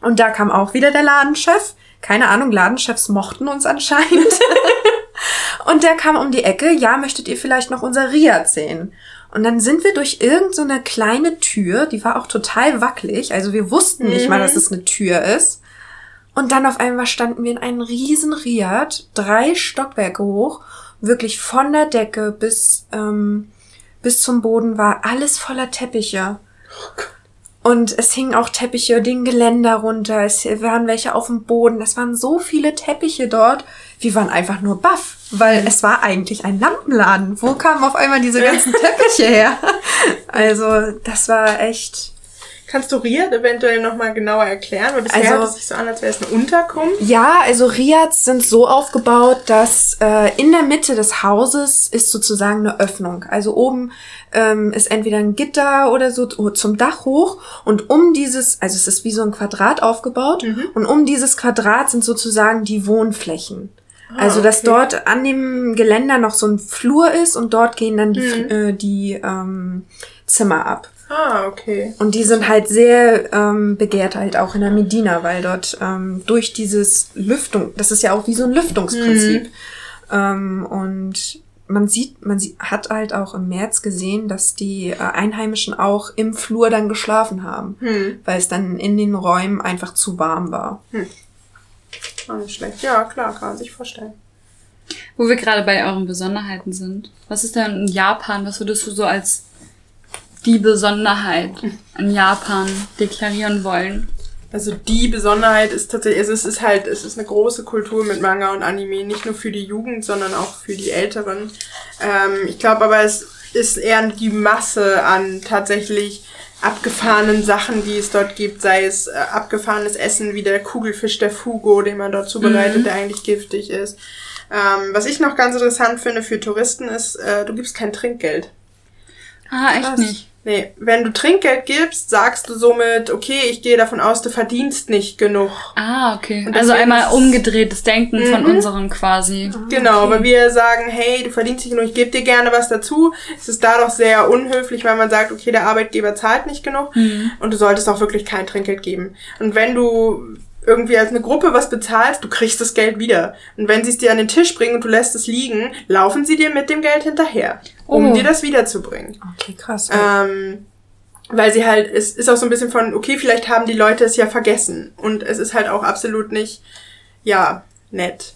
Und da kam auch wieder der Ladenchef. Keine Ahnung, Ladenchefs mochten uns anscheinend. und der kam um die Ecke, ja, möchtet ihr vielleicht noch unser Riad sehen? Und dann sind wir durch irgendeine so kleine Tür, die war auch total wackelig, also wir wussten nicht mal, dass es eine Tür ist. Und dann auf einmal standen wir in einem riesen Riad, drei Stockwerke hoch, wirklich von der Decke bis, ähm, bis zum Boden war alles voller Teppiche. Und es hingen auch Teppiche den Geländer runter, es waren welche auf dem Boden, es waren so viele Teppiche dort. Wir waren einfach nur baff, weil es war eigentlich ein Lampenladen. Wo kamen auf einmal diese ganzen Teppiche her? Also, das war echt Kannst du Riad eventuell nochmal genauer erklären? Weil bisher Also- hört es sich so an, als wäre es eine Unterkunft. Ja, also Riads sind so aufgebaut, dass äh, in der Mitte des Hauses ist sozusagen eine Öffnung. Also oben ähm, ist entweder ein Gitter oder so zum Dach hoch und um dieses, also es ist wie so ein Quadrat aufgebaut und um dieses Quadrat sind sozusagen die Wohnflächen. also dass okay. dort an dem Geländer noch so ein Flur ist und dort gehen dann die, äh, die ähm, Zimmer ab. Ah, okay. Und die sind halt sehr ähm, begehrt halt auch in der Medina, weil dort ähm, durch dieses Lüftung, das ist ja auch wie so ein Lüftungsprinzip. Ähm, und man sieht, man sie hat halt auch im März gesehen, dass die äh, Einheimischen auch im Flur dann geschlafen haben, Hm. weil es dann in den Räumen einfach zu warm war. Auch nicht schlecht. Ja, klar, kann man sich vorstellen. Wo wir gerade bei euren Besonderheiten sind. Was ist denn in Japan? Was würdest du so als die Besonderheit in Japan deklarieren wollen? Also die Besonderheit ist tatsächlich, also es ist halt, es ist eine große Kultur mit Manga und Anime, nicht nur für die Jugend, sondern auch für die Älteren. Ähm, ich glaube aber, es ist eher die Masse an tatsächlich abgefahrenen Sachen, die es dort gibt, sei es äh, abgefahrenes Essen wie der Kugelfisch der Fugo, den man dort zubereitet, der eigentlich giftig ist. Ähm, was ich noch ganz interessant finde für Touristen ist, äh, du gibst kein Trinkgeld. Ah, echt Krass. nicht. Nee, wenn du Trinkgeld gibst, sagst du somit, okay, ich gehe davon aus, du verdienst nicht genug. Ah, okay. Also einmal umgedrehtes Denken von Mhm. unseren quasi. Genau, weil wir sagen, hey, du verdienst nicht genug, ich gebe dir gerne was dazu. Es ist da doch sehr unhöflich, weil man sagt, okay, der Arbeitgeber zahlt nicht genug und du solltest auch wirklich kein Trinkgeld geben. Und wenn du irgendwie als eine Gruppe was bezahlst, du kriegst das Geld wieder. Und wenn sie es dir an den Tisch bringen und du lässt es liegen, laufen sie dir mit dem Geld hinterher, um Oh. dir das wiederzubringen. Okay, krass. Ähm, weil sie halt, es ist auch so ein bisschen von, okay, vielleicht haben die Leute es ja vergessen. Und es ist halt auch absolut nicht, ja, nett,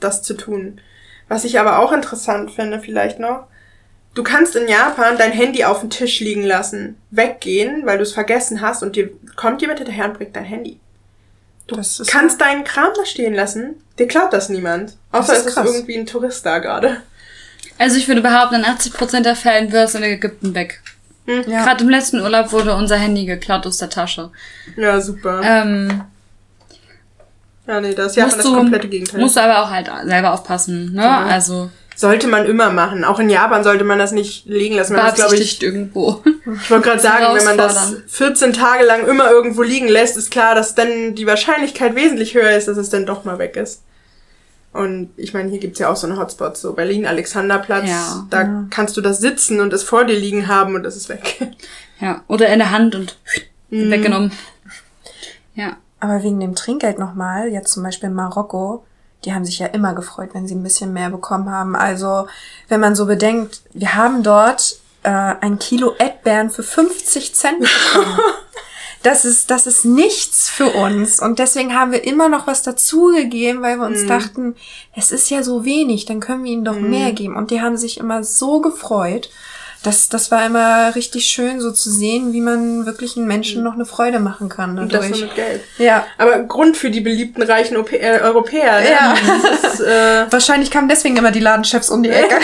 das zu tun. Was ich aber auch interessant finde, vielleicht noch, du kannst in Japan dein Handy auf den Tisch liegen lassen, weggehen, weil du es vergessen hast und dir kommt jemand hinterher und bringt dein Handy. Du kannst deinen Kram da stehen lassen, dir klaut das niemand. Außer Das ist es ist irgendwie ein Tourist da gerade. Also ich würde behaupten, in 80% der Fällen wirst du in Ägypten weg. ja. Gerade im letzten Urlaub wurde unser Handy geklaut aus der Tasche. Ja, super. Ähm, ja, nee, das ist Japan musst, das du, komplette Gegenteil. musst du aber auch halt selber aufpassen, ne? Ja. Also Sollte man immer machen. Auch in Japan sollte man das nicht liegen lassen. Man das, glaube ich, irgendwo. ich wollte gerade sagen, wenn man das herausfordern. 14 Tage lang immer irgendwo liegen lässt, ist klar, dass dann die Wahrscheinlichkeit wesentlich höher ist, dass es dann doch mal weg ist. Und ich meine, hier gibt's ja auch so eine Hotspots, so Berlin, Alexanderplatz. Ja. Da kannst du das sitzen und es vor dir liegen haben und es ist weg. Ja. Oder in der Hand und Mhm. weggenommen. Ja. Aber wegen dem Trinkgeld nochmal, jetzt zum Beispiel in Marokko, die haben sich ja immer gefreut, wenn sie ein bisschen mehr bekommen haben. Also, wenn man so bedenkt, wir haben dort äh, ein Kilo Erdbeeren für 50 Cent bekommen. Das ist, das ist nichts für uns. Und deswegen haben wir immer noch was dazugegeben, weil wir uns dachten, es ist ja so wenig, dann können wir ihnen doch mehr geben. Und die haben sich immer so gefreut. Das, das war immer richtig schön, so zu sehen, wie man wirklich einen Menschen noch eine Freude machen kann. Und das Dadurch. so mit Geld. Ja. Aber Grund für die beliebten reichen Ope äh, Europäer. ne? Ja. Das ist, äh, Wahrscheinlich kamen deswegen immer die Ladenchefs um die Ecke.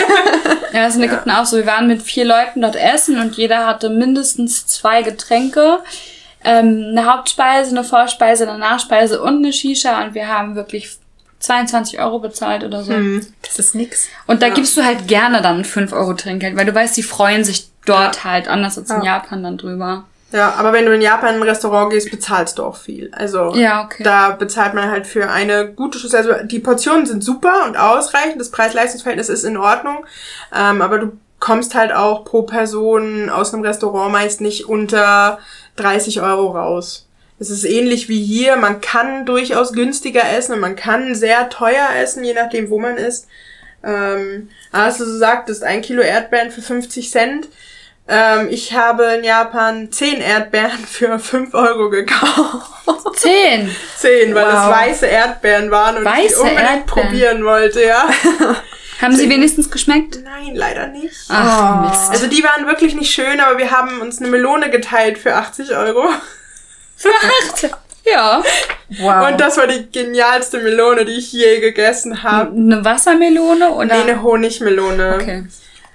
Ja, das ist in Ägypten auch so. Wir waren mit vier Leuten dort essen und jeder hatte mindestens zwei Getränke. Ähm, eine Hauptspeise, eine Vorspeise, eine Nachspeise und eine Shisha und wir haben wirklich 22 Euro bezahlt oder so. Das ist nix. Und da gibst du halt gerne dann 5 Euro Trinkgeld, weil du weißt, die freuen sich dort halt anders als in Ja. Japan dann drüber. Ja, aber wenn du in Japan in ein Restaurant gehst, bezahlst du auch viel. Also Ja, okay. da bezahlt man halt für eine gute Schüssel. Also die Portionen sind super und ausreichend, das Preis-Leistungs-Verhältnis ist in Ordnung, ähm, aber du kommst halt auch pro Person aus einem Restaurant meist nicht unter 30 Euro raus. Es ist ähnlich wie hier, man kann durchaus günstiger essen und man kann sehr teuer essen, je nachdem, wo man ist. Ähm, als du so sagtest, ein Kilo Erdbeeren für 50 Cent. Ähm, ich habe in Japan 10 Erdbeeren für 5 Euro gekauft. Zehn. 10, weil Wow. es weiße Erdbeeren waren und ich Weiße die unbedingt Erdbeeren. probieren wollte, ja. Haben sie wenigstens geschmeckt? Nein, leider nicht. Ach, Oh. Mist. Also die waren wirklich nicht schön, aber wir haben uns eine Melone geteilt für 80 Euro. Ja. Wow. Und das war die genialste Melone, die ich je gegessen habe. Eine Wassermelone oder? Nee, eine Honigmelone. Okay.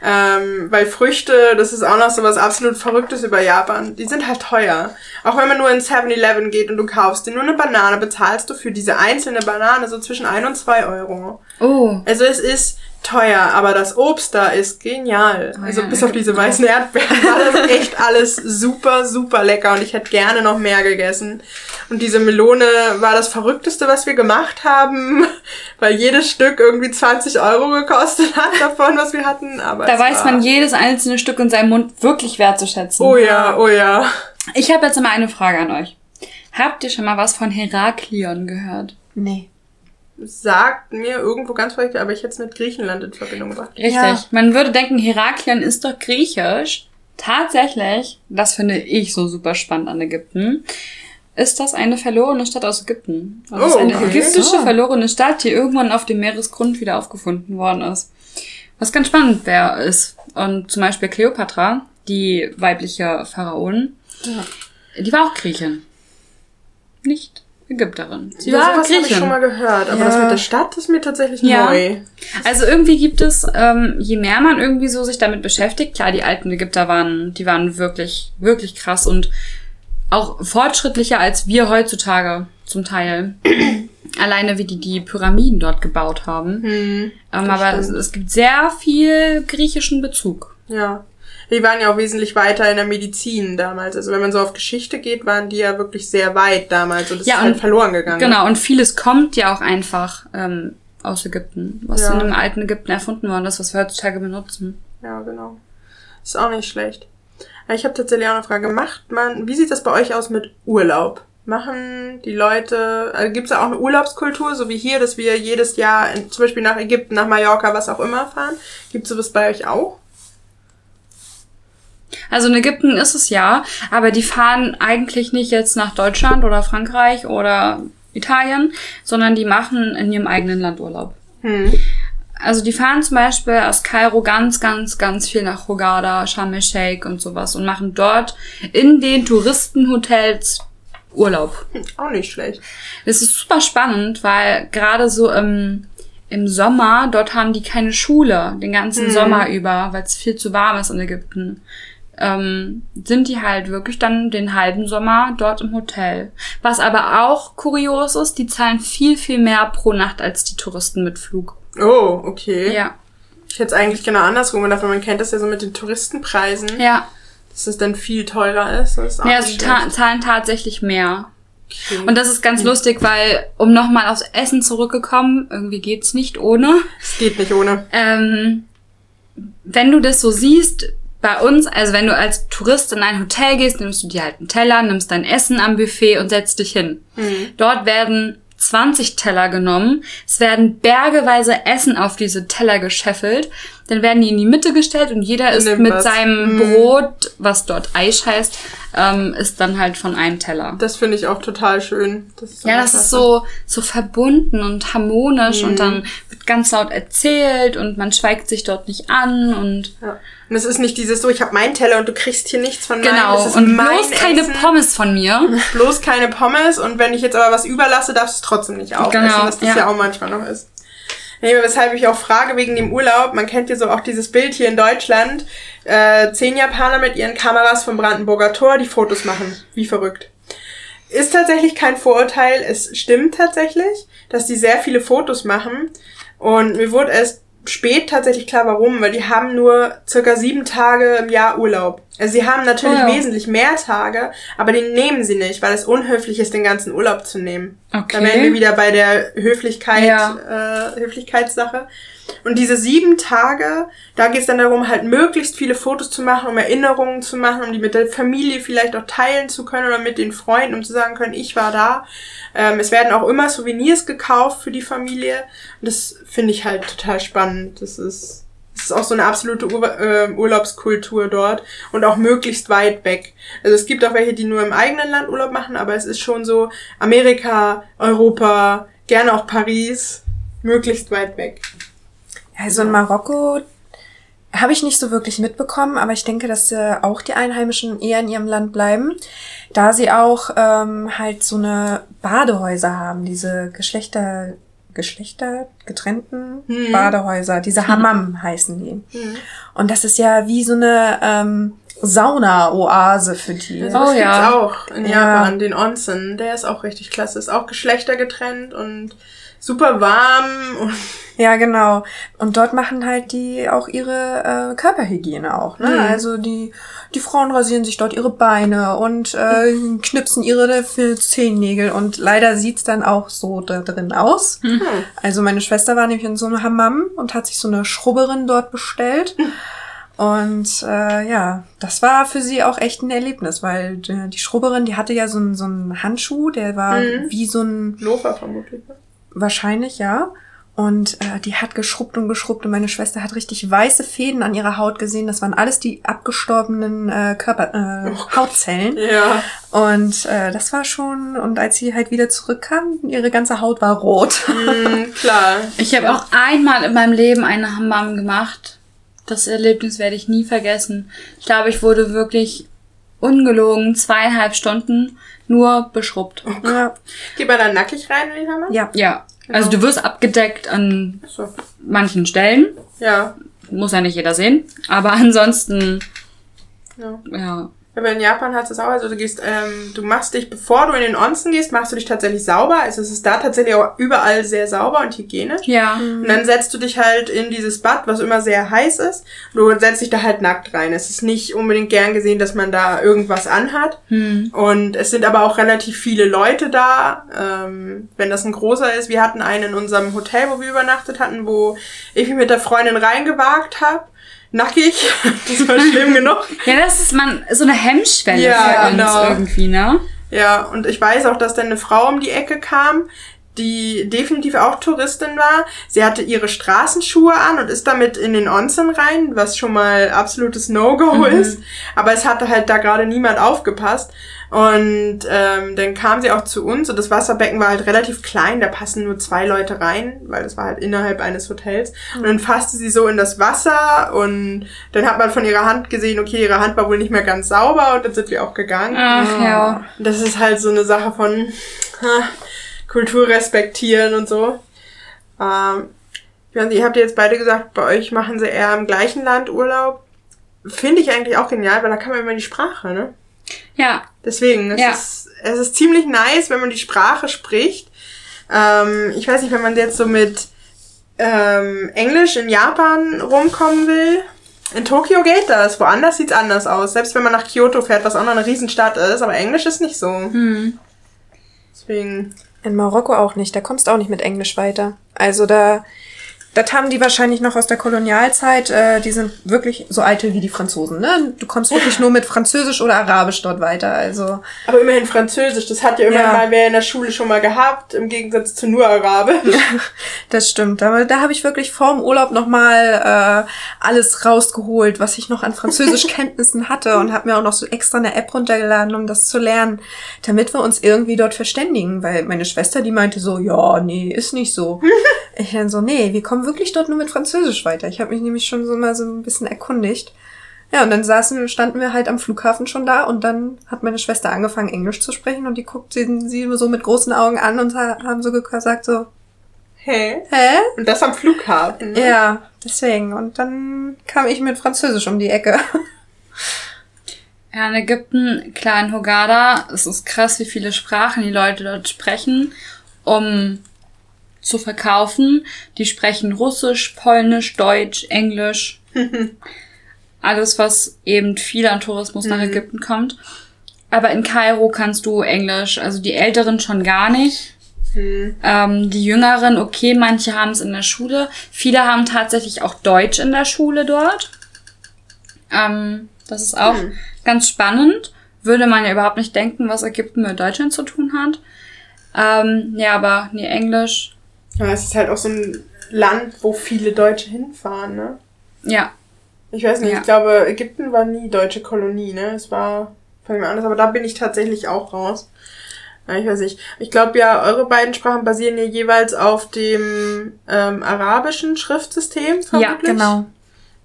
Ähm, weil Früchte, das ist auch noch so was absolut Verrücktes über Japan. Die sind halt teuer. Auch wenn man nur in 7-Eleven geht und du kaufst dir nur eine Banane, bezahlst du für diese einzelne Banane so zwischen 1 und 2 Euro. Oh. Also es ist teuer, aber das Obst da ist genial. Also ja, bis auf diese weißen Erdbeeren war das echt alles super, super lecker und ich hätte gerne noch mehr gegessen. Und diese Melone war das Verrückteste, was wir gemacht haben, weil jedes Stück irgendwie 20 Euro gekostet hat davon, was wir hatten. Aber Da weiß war, man jedes einzelne Stück in seinem Mund wirklich wertzuschätzen. Oh ja, oh ja. Ich habe jetzt mal eine Frage an euch. Habt ihr schon mal was von Heraklion gehört? nee. Sagt mir irgendwo ganz verrückt, aber ich hätte es mit Griechenland in Verbindung gebracht. Richtig. Ja. Man würde denken, Heraklion ist doch griechisch. Tatsächlich, das finde ich so super spannend an Ägypten, ist das eine verlorene Stadt aus Ägypten. Also es ist Oh, eine okay. ägyptische Ah. verlorene Stadt, die irgendwann auf dem Meeresgrund wieder aufgefunden worden ist. Was ganz spannend wäre, ist, und zum Beispiel Kleopatra, die weibliche Pharaonin, die war auch Griechin. Nicht Ägypterin. Sie Ja, war sowas habe ich Griechin. schon mal gehört, aber Ja. das mit der Stadt ist mir tatsächlich Ja. neu. Also irgendwie gibt es, ähm, je mehr man irgendwie so sich damit beschäftigt, klar, die alten Ägypter waren, die waren wirklich, wirklich krass und auch fortschrittlicher als wir heutzutage zum Teil. Alleine wie die die Pyramiden dort gebaut haben. Hm, ähm, aber es, es gibt sehr viel griechischen Bezug. ja. Die waren ja auch wesentlich weiter in der Medizin damals. Also wenn man so auf Geschichte geht, waren die ja wirklich sehr weit damals und es Ja, ist halt und- verloren gegangen. Genau, und vieles kommt ja auch einfach ähm, aus Ägypten, was Ja. in dem alten Ägypten erfunden worden ist, was wir heutzutage benutzen. Ja, genau. Ist auch nicht schlecht. Ich habe tatsächlich auch eine Frage. Macht man, wie sieht das bei euch aus mit Urlaub? Machen die Leute, also gibt es da auch eine Urlaubskultur, so wie hier, dass wir jedes Jahr in, zum Beispiel nach Ägypten, nach Mallorca, was auch immer fahren? Gibt es sowas bei euch auch? Also in Ägypten ist es ja, aber die fahren eigentlich nicht jetzt nach Deutschland oder Frankreich oder Italien, sondern die machen in ihrem eigenen Land Urlaub. Hm. Also die fahren zum Beispiel aus Kairo ganz, ganz, ganz viel nach Hurghada, Sharm el-Sheikh und sowas und machen dort in den Touristenhotels Urlaub. Auch nicht schlecht. Das ist super spannend, weil gerade so im, im Sommer, dort haben die keine Schule den ganzen Sommer über, weil es viel zu warm ist in Ägypten. Ähm, sind die halt wirklich dann den halben Sommer dort im Hotel. Was aber auch kurios ist, die zahlen viel, viel mehr pro Nacht als die Touristen mit Flug. Oh, okay. Ja. Ich hätte es eigentlich genau andersrum gedacht, weil man kennt das ja so mit den Touristenpreisen, Ja. dass es dann viel teurer ist. Ist Ja, sie ta zahlen tatsächlich mehr. Okay. Und das ist ganz lustig, weil, um nochmal aufs Essen zurückgekommen, irgendwie geht's nicht ohne. Es geht nicht ohne. Ähm, wenn du das so siehst, bei uns, also wenn du als Tourist in ein Hotel gehst, nimmst du dir halt einen Teller, nimmst dein Essen am Buffet und setzt dich hin. Dort werden 20 Teller genommen. Es werden bergeweise Essen auf diese Teller gescheffelt. Dann werden die in die Mitte gestellt und jeder isst Nimmt mit was. seinem Brot, was dort Eis heißt, ähm, ist dann halt von einem Teller. Das finde ich auch total schön. Das ist Ja, das ist so, so verbunden und harmonisch Mhm. und dann wird ganz laut erzählt und man schweigt sich dort nicht an und Ja. Und es ist nicht dieses so, ich habe meinen Teller und du kriegst hier nichts von meinem. genau. Ist Und bloß keine Essen, Pommes von mir. Bloß keine Pommes und wenn ich jetzt aber was überlasse, darfst du es trotzdem nicht aufessen, Genau, was das ja. ja. auch manchmal noch ist. Nee, weshalb ich auch frage wegen dem Urlaub, man kennt ja so auch dieses Bild hier in Deutschland, äh, zehn Japaner mit ihren Kameras vom Brandenburger Tor, die Fotos machen. Wie verrückt. Ist tatsächlich kein Vorurteil, es stimmt tatsächlich, dass die sehr viele Fotos machen und mir wurde erst spät tatsächlich klar, warum, weil die haben nur circa sieben Tage im Jahr Urlaub. Also sie haben natürlich Oh ja. wesentlich mehr Tage, aber die nehmen sie nicht, weil es unhöflich ist, den ganzen Urlaub zu nehmen. Okay. Da wären wir wieder bei der Höflichkeit, Ja. äh, Höflichkeitssache. Und diese sieben Tage, da geht es dann darum, halt möglichst viele Fotos zu machen, um Erinnerungen zu machen, um die mit der Familie vielleicht auch teilen zu können oder mit den Freunden, um zu sagen können, ich war da. Ähm, es werden auch immer Souvenirs gekauft für die Familie. Und das finde ich halt total spannend. Das ist, das ist auch so eine absolute Ur äh, Urlaubskultur dort und auch möglichst weit weg. Also es gibt auch welche, die nur im eigenen Land Urlaub machen, aber es ist schon so Amerika, Europa, gerne auch Paris, möglichst weit weg. Also in Marokko habe ich nicht so wirklich mitbekommen, aber ich denke, dass äh, auch die Einheimischen eher in ihrem Land bleiben, da sie auch ähm, halt so eine Badehäuser haben, diese Geschlechter Geschlechter getrennten Hm. Badehäuser, diese Hammam heißen die. Mhm. Und das ist ja wie so eine ähm, Sauna-Oase für die. Also Oh das gibt's ja. auch in Ja. Japan, den Onsen. Der ist auch richtig klasse. Ist auch geschlechtergetrennt und super warm. Und Ja, genau. Und dort machen halt die auch ihre äh, Körperhygiene auch. Ne? Mhm. Also die, die Frauen rasieren sich dort ihre Beine und äh, knipsen ihre Zehennägel. Und leider sieht's dann auch so da drin aus. hm. Also meine Schwester war nämlich in so einem Hammam und hat sich so eine Schrubberin dort bestellt. Und äh, ja, das war für sie auch echt ein Erlebnis, weil äh, die Schrubberin, die hatte ja so einen, so einen Handschuh, der war Mhm. wie so ein Lofer vermutlich. ne? Wahrscheinlich, ja. Und äh, die hat geschrubbt und geschrubbt und meine Schwester hat richtig weiße Fäden an ihrer Haut gesehen. Das waren alles die abgestorbenen äh, Körper, äh, Hautzellen. Ja. Und äh, das war schon, und als sie halt wieder zurückkam, ihre ganze Haut war rot. Mhm, klar. Ich habe auch einmal in meinem Leben eine Hammam gemacht. Das Erlebnis werde ich nie vergessen. Ich glaube, ich wurde wirklich ungelogen zweieinhalb Stunden nur beschrubbt. ja. Geht man dann nackig rein in den Hammer? ja. Ja. Also du wirst abgedeckt an So. manchen Stellen. Ja. Muss ja nicht jeder sehen. Aber ansonsten, ja. ja. Aber in Japan hast du es auch, also du gehst, ähm, du machst dich, bevor du in den Onsen gehst, machst du dich tatsächlich sauber. Also es ist da tatsächlich auch überall sehr sauber und hygienisch. Ja. Und dann setzt du dich halt in dieses Bad, was immer sehr heiß ist. Du setzt dich da halt nackt rein. Es ist nicht unbedingt gern gesehen, dass man da irgendwas anhat. Hm. Und es sind aber auch relativ viele Leute da. Ähm, wenn das ein großer ist, wir hatten einen in unserem Hotel, wo wir übernachtet hatten, wo ich mich mit der Freundin reingewagt habe. Nackig. Das war schlimm genug. Ja, das ist man so eine Hemmschwelle Ja, für uns genau. irgendwie, ne? Ja, und ich weiß auch, dass dann eine Frau um die Ecke kam, die definitiv auch Touristin war. Sie hatte ihre Straßenschuhe an und ist damit in den Onsen rein, was schon mal absolutes No-Go ist. Aber es hatte halt da gerade niemand aufgepasst. Und ähm, dann kam sie auch zu uns und das Wasserbecken war halt relativ klein, da passen nur zwei Leute rein, weil das war halt innerhalb eines Hotels. Und dann fasste sie so in das Wasser und dann hat man von ihrer Hand gesehen, okay, ihre Hand war wohl nicht mehr ganz sauber und dann sind wir auch gegangen. Ach ja. Und Das ist halt so eine Sache von ha, Kultur respektieren und so. Ähm, ihr habt jetzt beide gesagt, bei euch machen sie eher im gleichen Land Urlaub. Finde ich eigentlich auch genial, weil da kann man immer die Sprache, ne? Ja. Deswegen, es, Ja. ist, es ist ziemlich nice, wenn man die Sprache spricht. Ähm, ich weiß nicht, wenn man jetzt so mit ähm, Englisch in Japan rumkommen will. In Tokio geht das, woanders sieht's anders aus. Selbst wenn man nach Kyoto fährt, was auch noch eine Riesenstadt ist, aber Englisch ist nicht so. Hm. Deswegen. In Marokko auch nicht. Da kommst du auch nicht mit Englisch weiter. Also da, das haben die wahrscheinlich noch aus der Kolonialzeit. Äh, die sind wirklich so alte wie die Franzosen. Ne? Du kommst wirklich nur mit Französisch oder Arabisch dort weiter. Also Aber immerhin Französisch, das hat ja immer Ja. mal wer in der Schule schon mal gehabt, im Gegensatz zu nur Arabisch. das stimmt. Aber da habe ich wirklich vorm Urlaub nochmal äh, alles rausgeholt, was ich noch an Französischkenntnissen hatte und habe mir auch noch so extra eine App runtergeladen, um das zu lernen, damit wir uns irgendwie dort verständigen. Weil meine Schwester, die meinte so, ja, nee, ist nicht so. ich dann so, nee, wir kommen wirklich dort nur mit Französisch weiter. Ich habe mich nämlich schon so mal so ein bisschen erkundigt. Ja, und dann saßen, standen wir halt am Flughafen schon da und dann hat meine Schwester angefangen, Englisch zu sprechen und die guckt sie, sie so mit großen Augen an und ha- haben so gesagt so, Hä? hä? Und das am Flughafen. ne? Ja, deswegen. Und dann kam ich mit Französisch um die Ecke. Ja, in Ägypten, klar in Hogada, es ist krass, wie viele Sprachen die Leute dort sprechen, um zu verkaufen. Die sprechen Russisch, Polnisch, Deutsch, Englisch. alles, was eben viel an Tourismus nach Ägypten kommt. Aber in Kairo kannst du Englisch, also die Älteren schon gar nicht. Ähm, die Jüngeren, okay, manche haben es in der Schule. Viele haben tatsächlich auch Deutsch in der Schule dort. Ähm, das ist auch Hm. ganz spannend. Würde man ja überhaupt nicht denken, was Ägypten mit Deutschland zu tun hat. Ähm, ja, aber nee, Englisch. Ja, es ist halt auch so ein Land, wo viele Deutsche hinfahren, ne? Ja, Ich weiß nicht, Ja. ich glaube, Ägypten war nie deutsche Kolonie, ne? Es war fangen wir anders, aber da bin ich tatsächlich auch raus. Ja, Ich weiß nicht. Ich glaube ja, eure beiden Sprachen basieren ja jeweils auf dem ähm, arabischen Schriftsystem, vermutlich. Genau.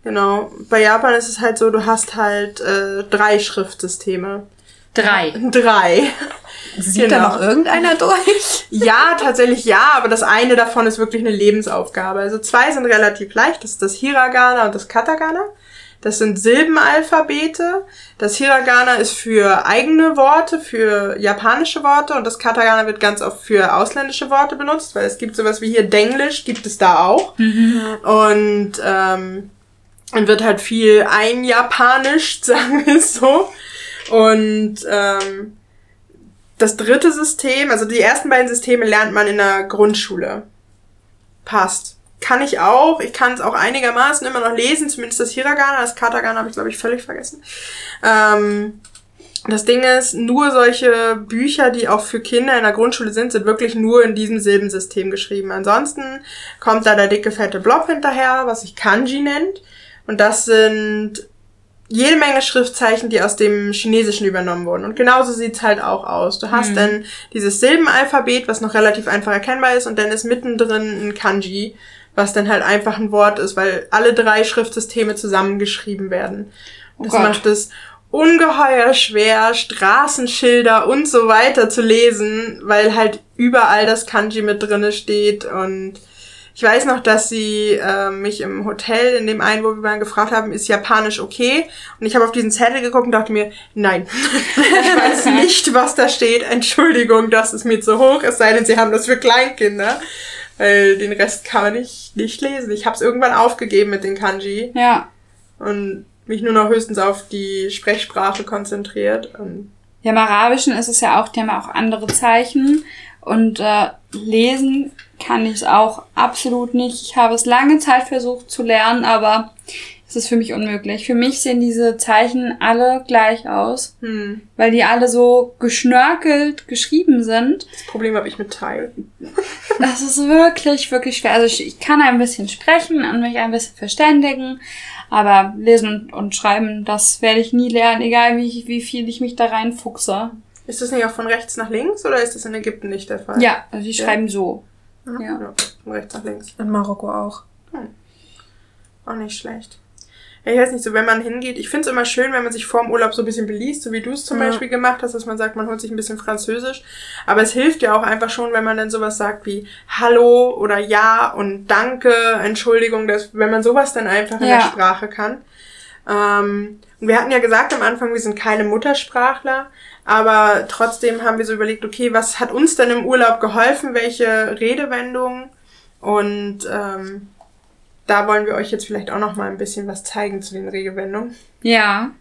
Genau. Bei Japan ist es halt so, du hast halt äh, drei Schriftsysteme. drei. Drei. Sieht Genau. da noch irgendeiner durch? Ja, tatsächlich ja, aber das eine davon ist wirklich eine Lebensaufgabe. Also zwei sind relativ leicht, das ist das Hiragana und das Katakana. Das sind Silbenalphabete. Das Hiragana ist für eigene Worte, für japanische Worte und das Katakana wird ganz oft für ausländische Worte benutzt, weil es gibt sowas wie hier Denglisch, gibt es da auch. Und ähm, dann wird halt viel einjapanischt, sagen wir es so. Und ähm, das dritte System, also die ersten beiden Systeme lernt man in der Grundschule. Passt. Kann ich auch. Ich kann es auch einigermaßen immer noch lesen, zumindest das Hiragana. Das Katakana habe ich, glaube ich, völlig vergessen. Ähm, das Ding ist, nur solche Bücher, die auch für Kinder in der Grundschule sind, sind wirklich nur in diesem Silbensystem geschrieben. Ansonsten kommt da der dicke, fette Blob hinterher, was sich Kanji nennt. Und das sind jede Menge Schriftzeichen, die aus dem Chinesischen übernommen wurden. Und genauso sieht's halt auch aus. Du hast dann dieses Silbenalphabet, was noch relativ einfach erkennbar ist, und dann ist mittendrin ein Kanji, was dann halt einfach ein Wort ist, weil alle drei Schriftsysteme zusammengeschrieben werden. Oh Das Gott. macht es ungeheuer schwer, Straßenschilder und so weiter zu lesen, weil halt überall das Kanji mit drinne steht und ich weiß noch, dass sie äh, mich im Hotel, in dem einen, wo wir waren, gefragt haben, ist Japanisch okay? Und ich habe auf diesen Zettel geguckt und dachte mir, nein, ich weiß nicht, was da steht. Entschuldigung, das ist mir zu hoch, es sei denn, sie haben das für Kleinkinder. Weil den Rest kann man nicht, nicht lesen. Ich habe es irgendwann aufgegeben mit den Kanji Ja. und mich nur noch höchstens auf die Sprechsprache konzentriert. Und Ja, im Arabischen ist es ja auch, die haben auch andere Zeichen. Und äh, lesen kann ich es auch absolut nicht. Ich habe es lange Zeit versucht zu lernen, aber es ist für mich unmöglich. Für mich sehen diese Zeichen alle gleich aus, hm, weil die alle so geschnörkelt geschrieben sind. das Problem habe ich mit Teil. Das ist wirklich, wirklich schwer. Also ich, ich kann ein bisschen sprechen und mich ein bisschen verständigen, aber lesen und, und schreiben, das werde ich nie lernen, egal wie, wie viel ich mich da reinfuchse. Ist das nicht auch von rechts nach links oder ist das in Ägypten nicht der Fall? Ja, also die Ja. schreiben so. Ja. Ja, von rechts nach links. In Marokko auch. Auch nicht schlecht. Ja, ich weiß nicht, so wenn man hingeht, ich finde es immer schön, wenn man sich vor dem Urlaub so ein bisschen beliest, so wie du es zum Ja. Beispiel gemacht hast, dass man sagt, man holt sich ein bisschen Französisch. Aber es hilft ja auch einfach schon, wenn man dann sowas sagt wie Hallo oder Ja und Danke, Entschuldigung, dass, wenn man sowas dann einfach in der Sprache kann. Ähm, und wir hatten ja gesagt am Anfang, wir sind keine Muttersprachler, aber trotzdem haben wir so überlegt, okay, was hat uns denn im Urlaub geholfen, welche Redewendungen und ähm, da wollen wir euch jetzt vielleicht auch noch mal ein bisschen was zeigen zu den Redewendungen. Ja.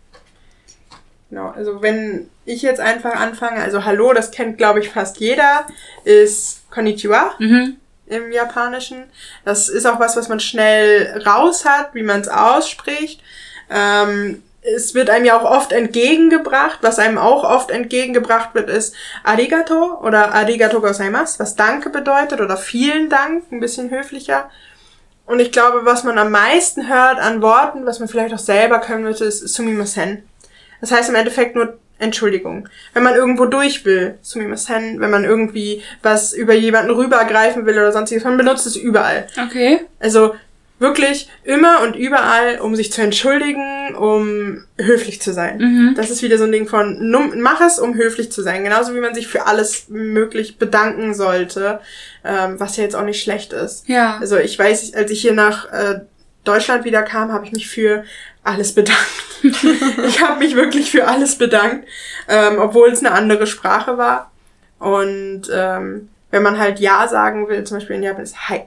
Genau, also wenn ich jetzt einfach anfange, also Hallo, das kennt glaube ich fast jeder, ist Konnichiwa Mhm. im Japanischen. Das ist auch was, was man schnell raus hat, wie man es ausspricht. Ähm, es wird einem ja auch oft entgegengebracht. Was einem auch oft entgegengebracht wird, ist Arigato oder Arigato gozaimasu, was Danke bedeutet oder vielen Dank, ein bisschen höflicher. Und ich glaube, was man am meisten hört an Worten, was man vielleicht auch selber können würde, ist Sumimasen. Das heißt im Endeffekt nur Entschuldigung. Wenn man irgendwo durch will, Sumimasen, wenn man irgendwie was über jemanden rübergreifen will oder sonstiges, man benutzt es überall. Okay. Also wirklich immer und überall, um sich zu entschuldigen, um höflich zu sein. Mhm. Das ist wieder so ein Ding von, num- mach es, um höflich zu sein. Genauso wie man sich für alles möglich bedanken sollte, ähm, was ja jetzt auch nicht schlecht ist. Ja. Also ich weiß, als ich hier nach äh, Deutschland wieder kam, habe ich mich für alles bedankt. ich habe mich wirklich für alles bedankt, ähm, obwohl es eine andere Sprache war. Und ähm, wenn man halt Ja sagen will, zum Beispiel in Japan ist Hi.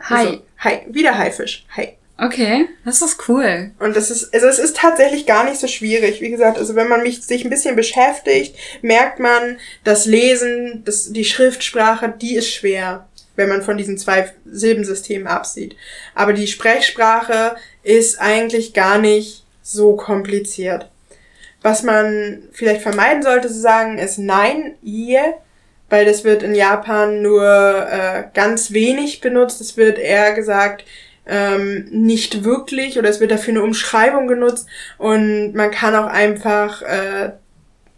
Hi. Also, hi. Wieder Haifisch. Hi. Okay, das ist cool. Und das ist, also es ist tatsächlich gar nicht so schwierig. Wie gesagt, also wenn man mich, sich ein bisschen beschäftigt, merkt man, das Lesen, das, die Schriftsprache, die ist schwer, wenn man von diesen zwei Silbensystemen absieht. Aber die Sprechsprache ist eigentlich gar nicht so kompliziert. Was man vielleicht vermeiden sollte zu sagen, ist Nein, Ie, weil das wird in Japan nur äh, ganz wenig benutzt. Es wird eher gesagt, ähm, nicht wirklich oder es wird dafür eine Umschreibung genutzt und man kann auch einfach äh,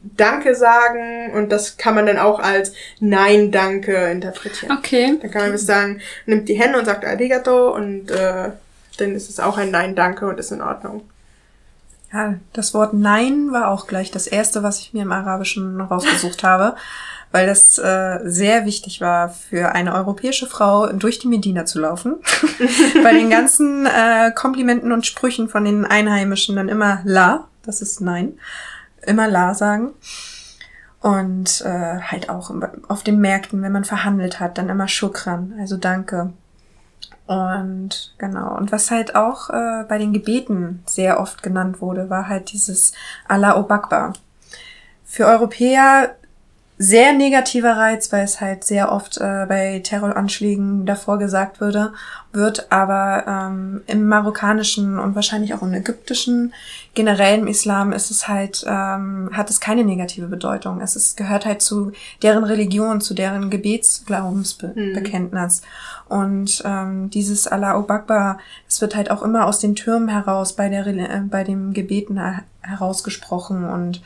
Danke sagen und das kann man dann auch als Nein, Danke interpretieren. Okay. Dann kann man bis sagen, nimmt die Hände und sagt Arigato und äh, dann ist es auch ein Nein, Danke und ist in Ordnung. Ja, das Wort Nein war auch gleich das erste, was ich mir im Arabischen rausgesucht habe, weil das äh, sehr wichtig war für eine europäische Frau, durch die Medina zu laufen. Bei den ganzen äh, Komplimenten und Sprüchen von den Einheimischen dann immer La, das ist Nein, immer La sagen. Und äh, halt auch auf den Märkten, wenn man verhandelt hat, dann immer Shukran, also Danke. Und genau. Und was halt auch äh, bei den Gebeten sehr oft genannt wurde, war halt dieses Allah Akbar. Für Europäer sehr negativer Reiz, weil es halt sehr oft äh, bei Terroranschlägen davor gesagt würde, wird, aber ähm, im marokkanischen und wahrscheinlich auch im ägyptischen, generell im Islam ist es halt, ähm, hat es keine negative Bedeutung. Es ist, gehört halt zu deren Religion, zu deren Gebetsglaubensbekenntnis. Mhm. Und ähm, dieses Allah Akbar, es wird halt auch immer aus den Türmen heraus bei der äh, bei dem Gebeten herausgesprochen und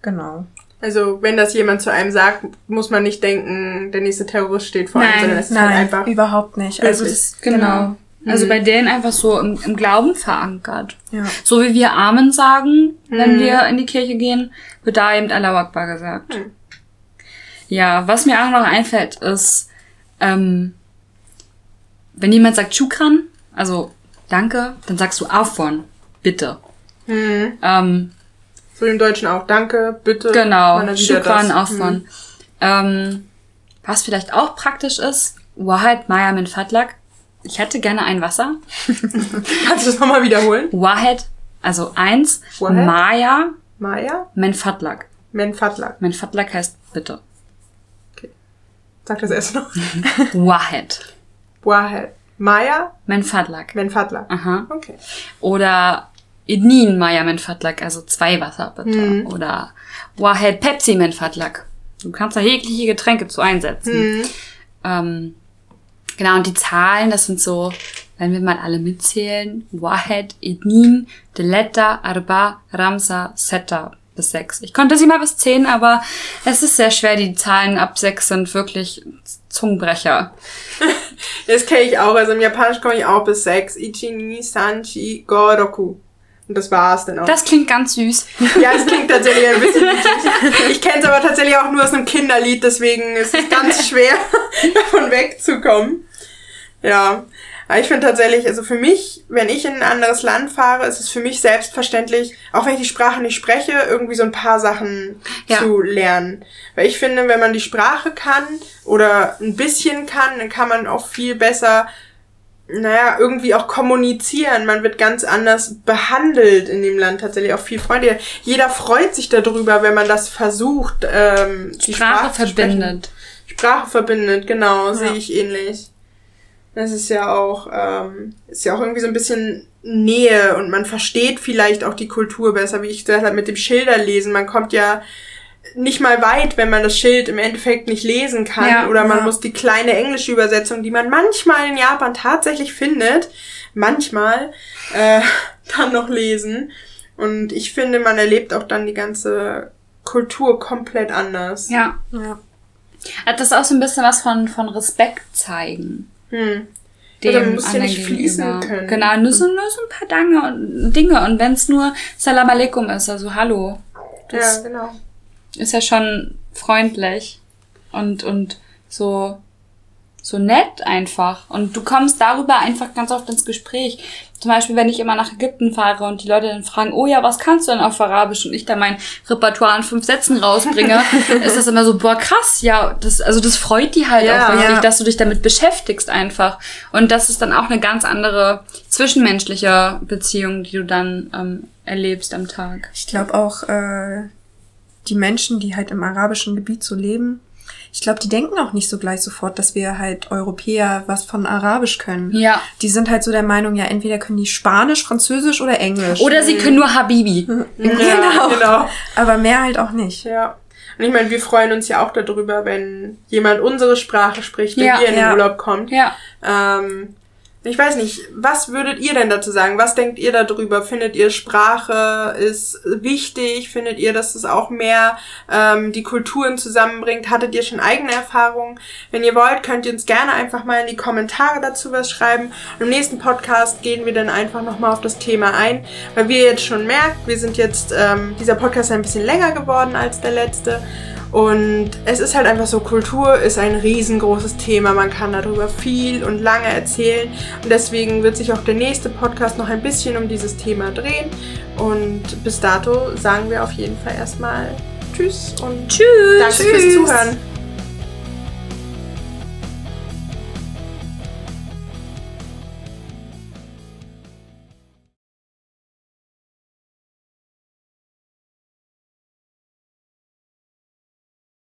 genau. Also wenn das jemand zu einem sagt, muss man nicht denken, der nächste Terrorist steht vor einem, sondern es ist nein, halt einfach überhaupt nicht. Also das, genau. genau. Also mhm. bei denen einfach so im, im, Glauben verankert. Ja. So wie wir Amen sagen, wenn mhm. wir in die Kirche gehen, wird da eben Allahu Akbar gesagt. Mhm. Ja, was mir auch noch einfällt, ist, ähm, wenn jemand sagt Chukran, also danke, dann sagst du Afwan, bitte. Mhm. Ähm, so im Deutschen auch. Danke, bitte. Genau, Shukran auch von. Mhm. Ähm, was vielleicht auch praktisch ist, Wahid Maya min Fadlak. Ich hätte gerne ein Wasser. Kannst du das nochmal wiederholen? Wahid, also eins. Wahid? Maya. Maya? Men Fadlak. Men Fadlak. Men Fadlak heißt bitte. Okay. Sag das erst noch. Wahid. Wahid. Maya? Men Fadlak. Men Fadlak. Aha. Okay. Oder Idnin Maya men Fatlak, also zwei Wasser bitte. Mhm. Oder Wahed Pepsi men Fatlak. Du kannst da jegliche Getränke zu einsetzen. Mhm. Ähm, genau, und die Zahlen, das sind so, wenn wir mal alle mitzählen, Wahed, Idnin, Deletta, Arba, Ramsa, Setta bis sechs. Ich konnte sie mal bis zehn, aber es ist sehr schwer. Die Zahlen ab sechs sind wirklich Zungenbrecher. Das kenne ich auch. Also im Japanisch komme ich auch bis sechs. Ichi, ni, sanchi, go, roku. Und das war's dann auch. Das klingt ganz süß. Ja, es klingt tatsächlich ein bisschen süß. Ich kenne es aber tatsächlich auch nur aus einem Kinderlied, deswegen ist es ganz schwer, davon wegzukommen. Ja. Aber ich finde tatsächlich, also für mich, wenn ich in ein anderes Land fahre, ist es für mich selbstverständlich, auch wenn ich die Sprache nicht spreche, irgendwie so ein paar Sachen ja. zu lernen. Weil ich finde, wenn man die Sprache kann oder ein bisschen kann, dann kann man auch viel besser naja, irgendwie auch kommunizieren. Man wird ganz anders behandelt in dem Land tatsächlich auch viel freundlicher. Jeder freut sich darüber, wenn man das versucht. Ähm, die Sprache, Sprache verbindet. Sprache verbindet, genau, ja. sehe ich ähnlich. Das ist ja auch, ähm, ist ja auch irgendwie so ein bisschen Nähe und man versteht vielleicht auch die Kultur besser, wie ich gesagt habe, mit dem Schilderlesen. Man kommt ja nicht mal weit, wenn man das Schild im Endeffekt nicht lesen kann. Ja, oder man ja. muss die kleine englische Übersetzung, die man manchmal in Japan tatsächlich findet, manchmal äh, dann noch lesen. Und ich finde, man erlebt auch dann die ganze Kultur komplett anders. Ja. ja. Hat das auch so ein bisschen was von, von Respekt zeigen. Hm. Dem ja, man muss ja nicht fließen können. Genau, nur so, nur so ein paar Dinge und, Dinge. Und wenn es nur Salam Aleikum ist, also Hallo. Das, ja, genau ist ja schon freundlich und, und so, so nett einfach. Und du kommst darüber einfach ganz oft ins Gespräch. Zum Beispiel, wenn ich immer nach Ägypten fahre und die Leute dann fragen, oh ja, was kannst du denn auf Arabisch? Und ich da mein Repertoire in fünf Sätzen rausbringe, ist das immer so, boah, krass, ja, das, also das freut die halt Ja. auch richtig, Ja. dass du dich damit beschäftigst einfach. Und das ist dann auch eine ganz andere zwischenmenschliche Beziehung, die du dann ähm, erlebst am Tag. Ich glaube auch, äh, die Menschen, die halt im arabischen Gebiet so leben, ich glaube, die denken auch nicht so gleich sofort, dass wir halt Europäer was von Arabisch können. Ja. Die sind halt so der Meinung, ja, entweder können die Spanisch, Französisch oder Englisch. Oder sie können nur Habibi. Ja, genau. Aber mehr halt auch nicht. Ja. Und ich meine, wir freuen uns ja auch darüber, wenn jemand unsere Sprache spricht, der Ja, hier in den ja. Urlaub kommt. Ja. Ähm, ich weiß nicht, was würdet ihr denn dazu sagen? Was denkt ihr darüber? Findet ihr Sprache ist wichtig? Findet ihr, dass es auch mehr ähm, die Kulturen zusammenbringt? Hattet ihr schon eigene Erfahrungen? Wenn ihr wollt, könnt ihr uns gerne einfach mal in die Kommentare dazu was schreiben. Im nächsten Podcast gehen wir dann einfach nochmal auf das Thema ein, weil wir jetzt schon merkt, wir sind jetzt, ähm, dieser Podcast ist ein bisschen länger geworden als der letzte. Und es ist halt einfach so, Kultur ist ein riesengroßes Thema. Man kann darüber viel und lange erzählen. Und deswegen wird sich auch der nächste Podcast noch ein bisschen um dieses Thema drehen. Und bis dato sagen wir auf jeden Fall erstmal Tschüss und Tschüss. danke fürs Zuhören.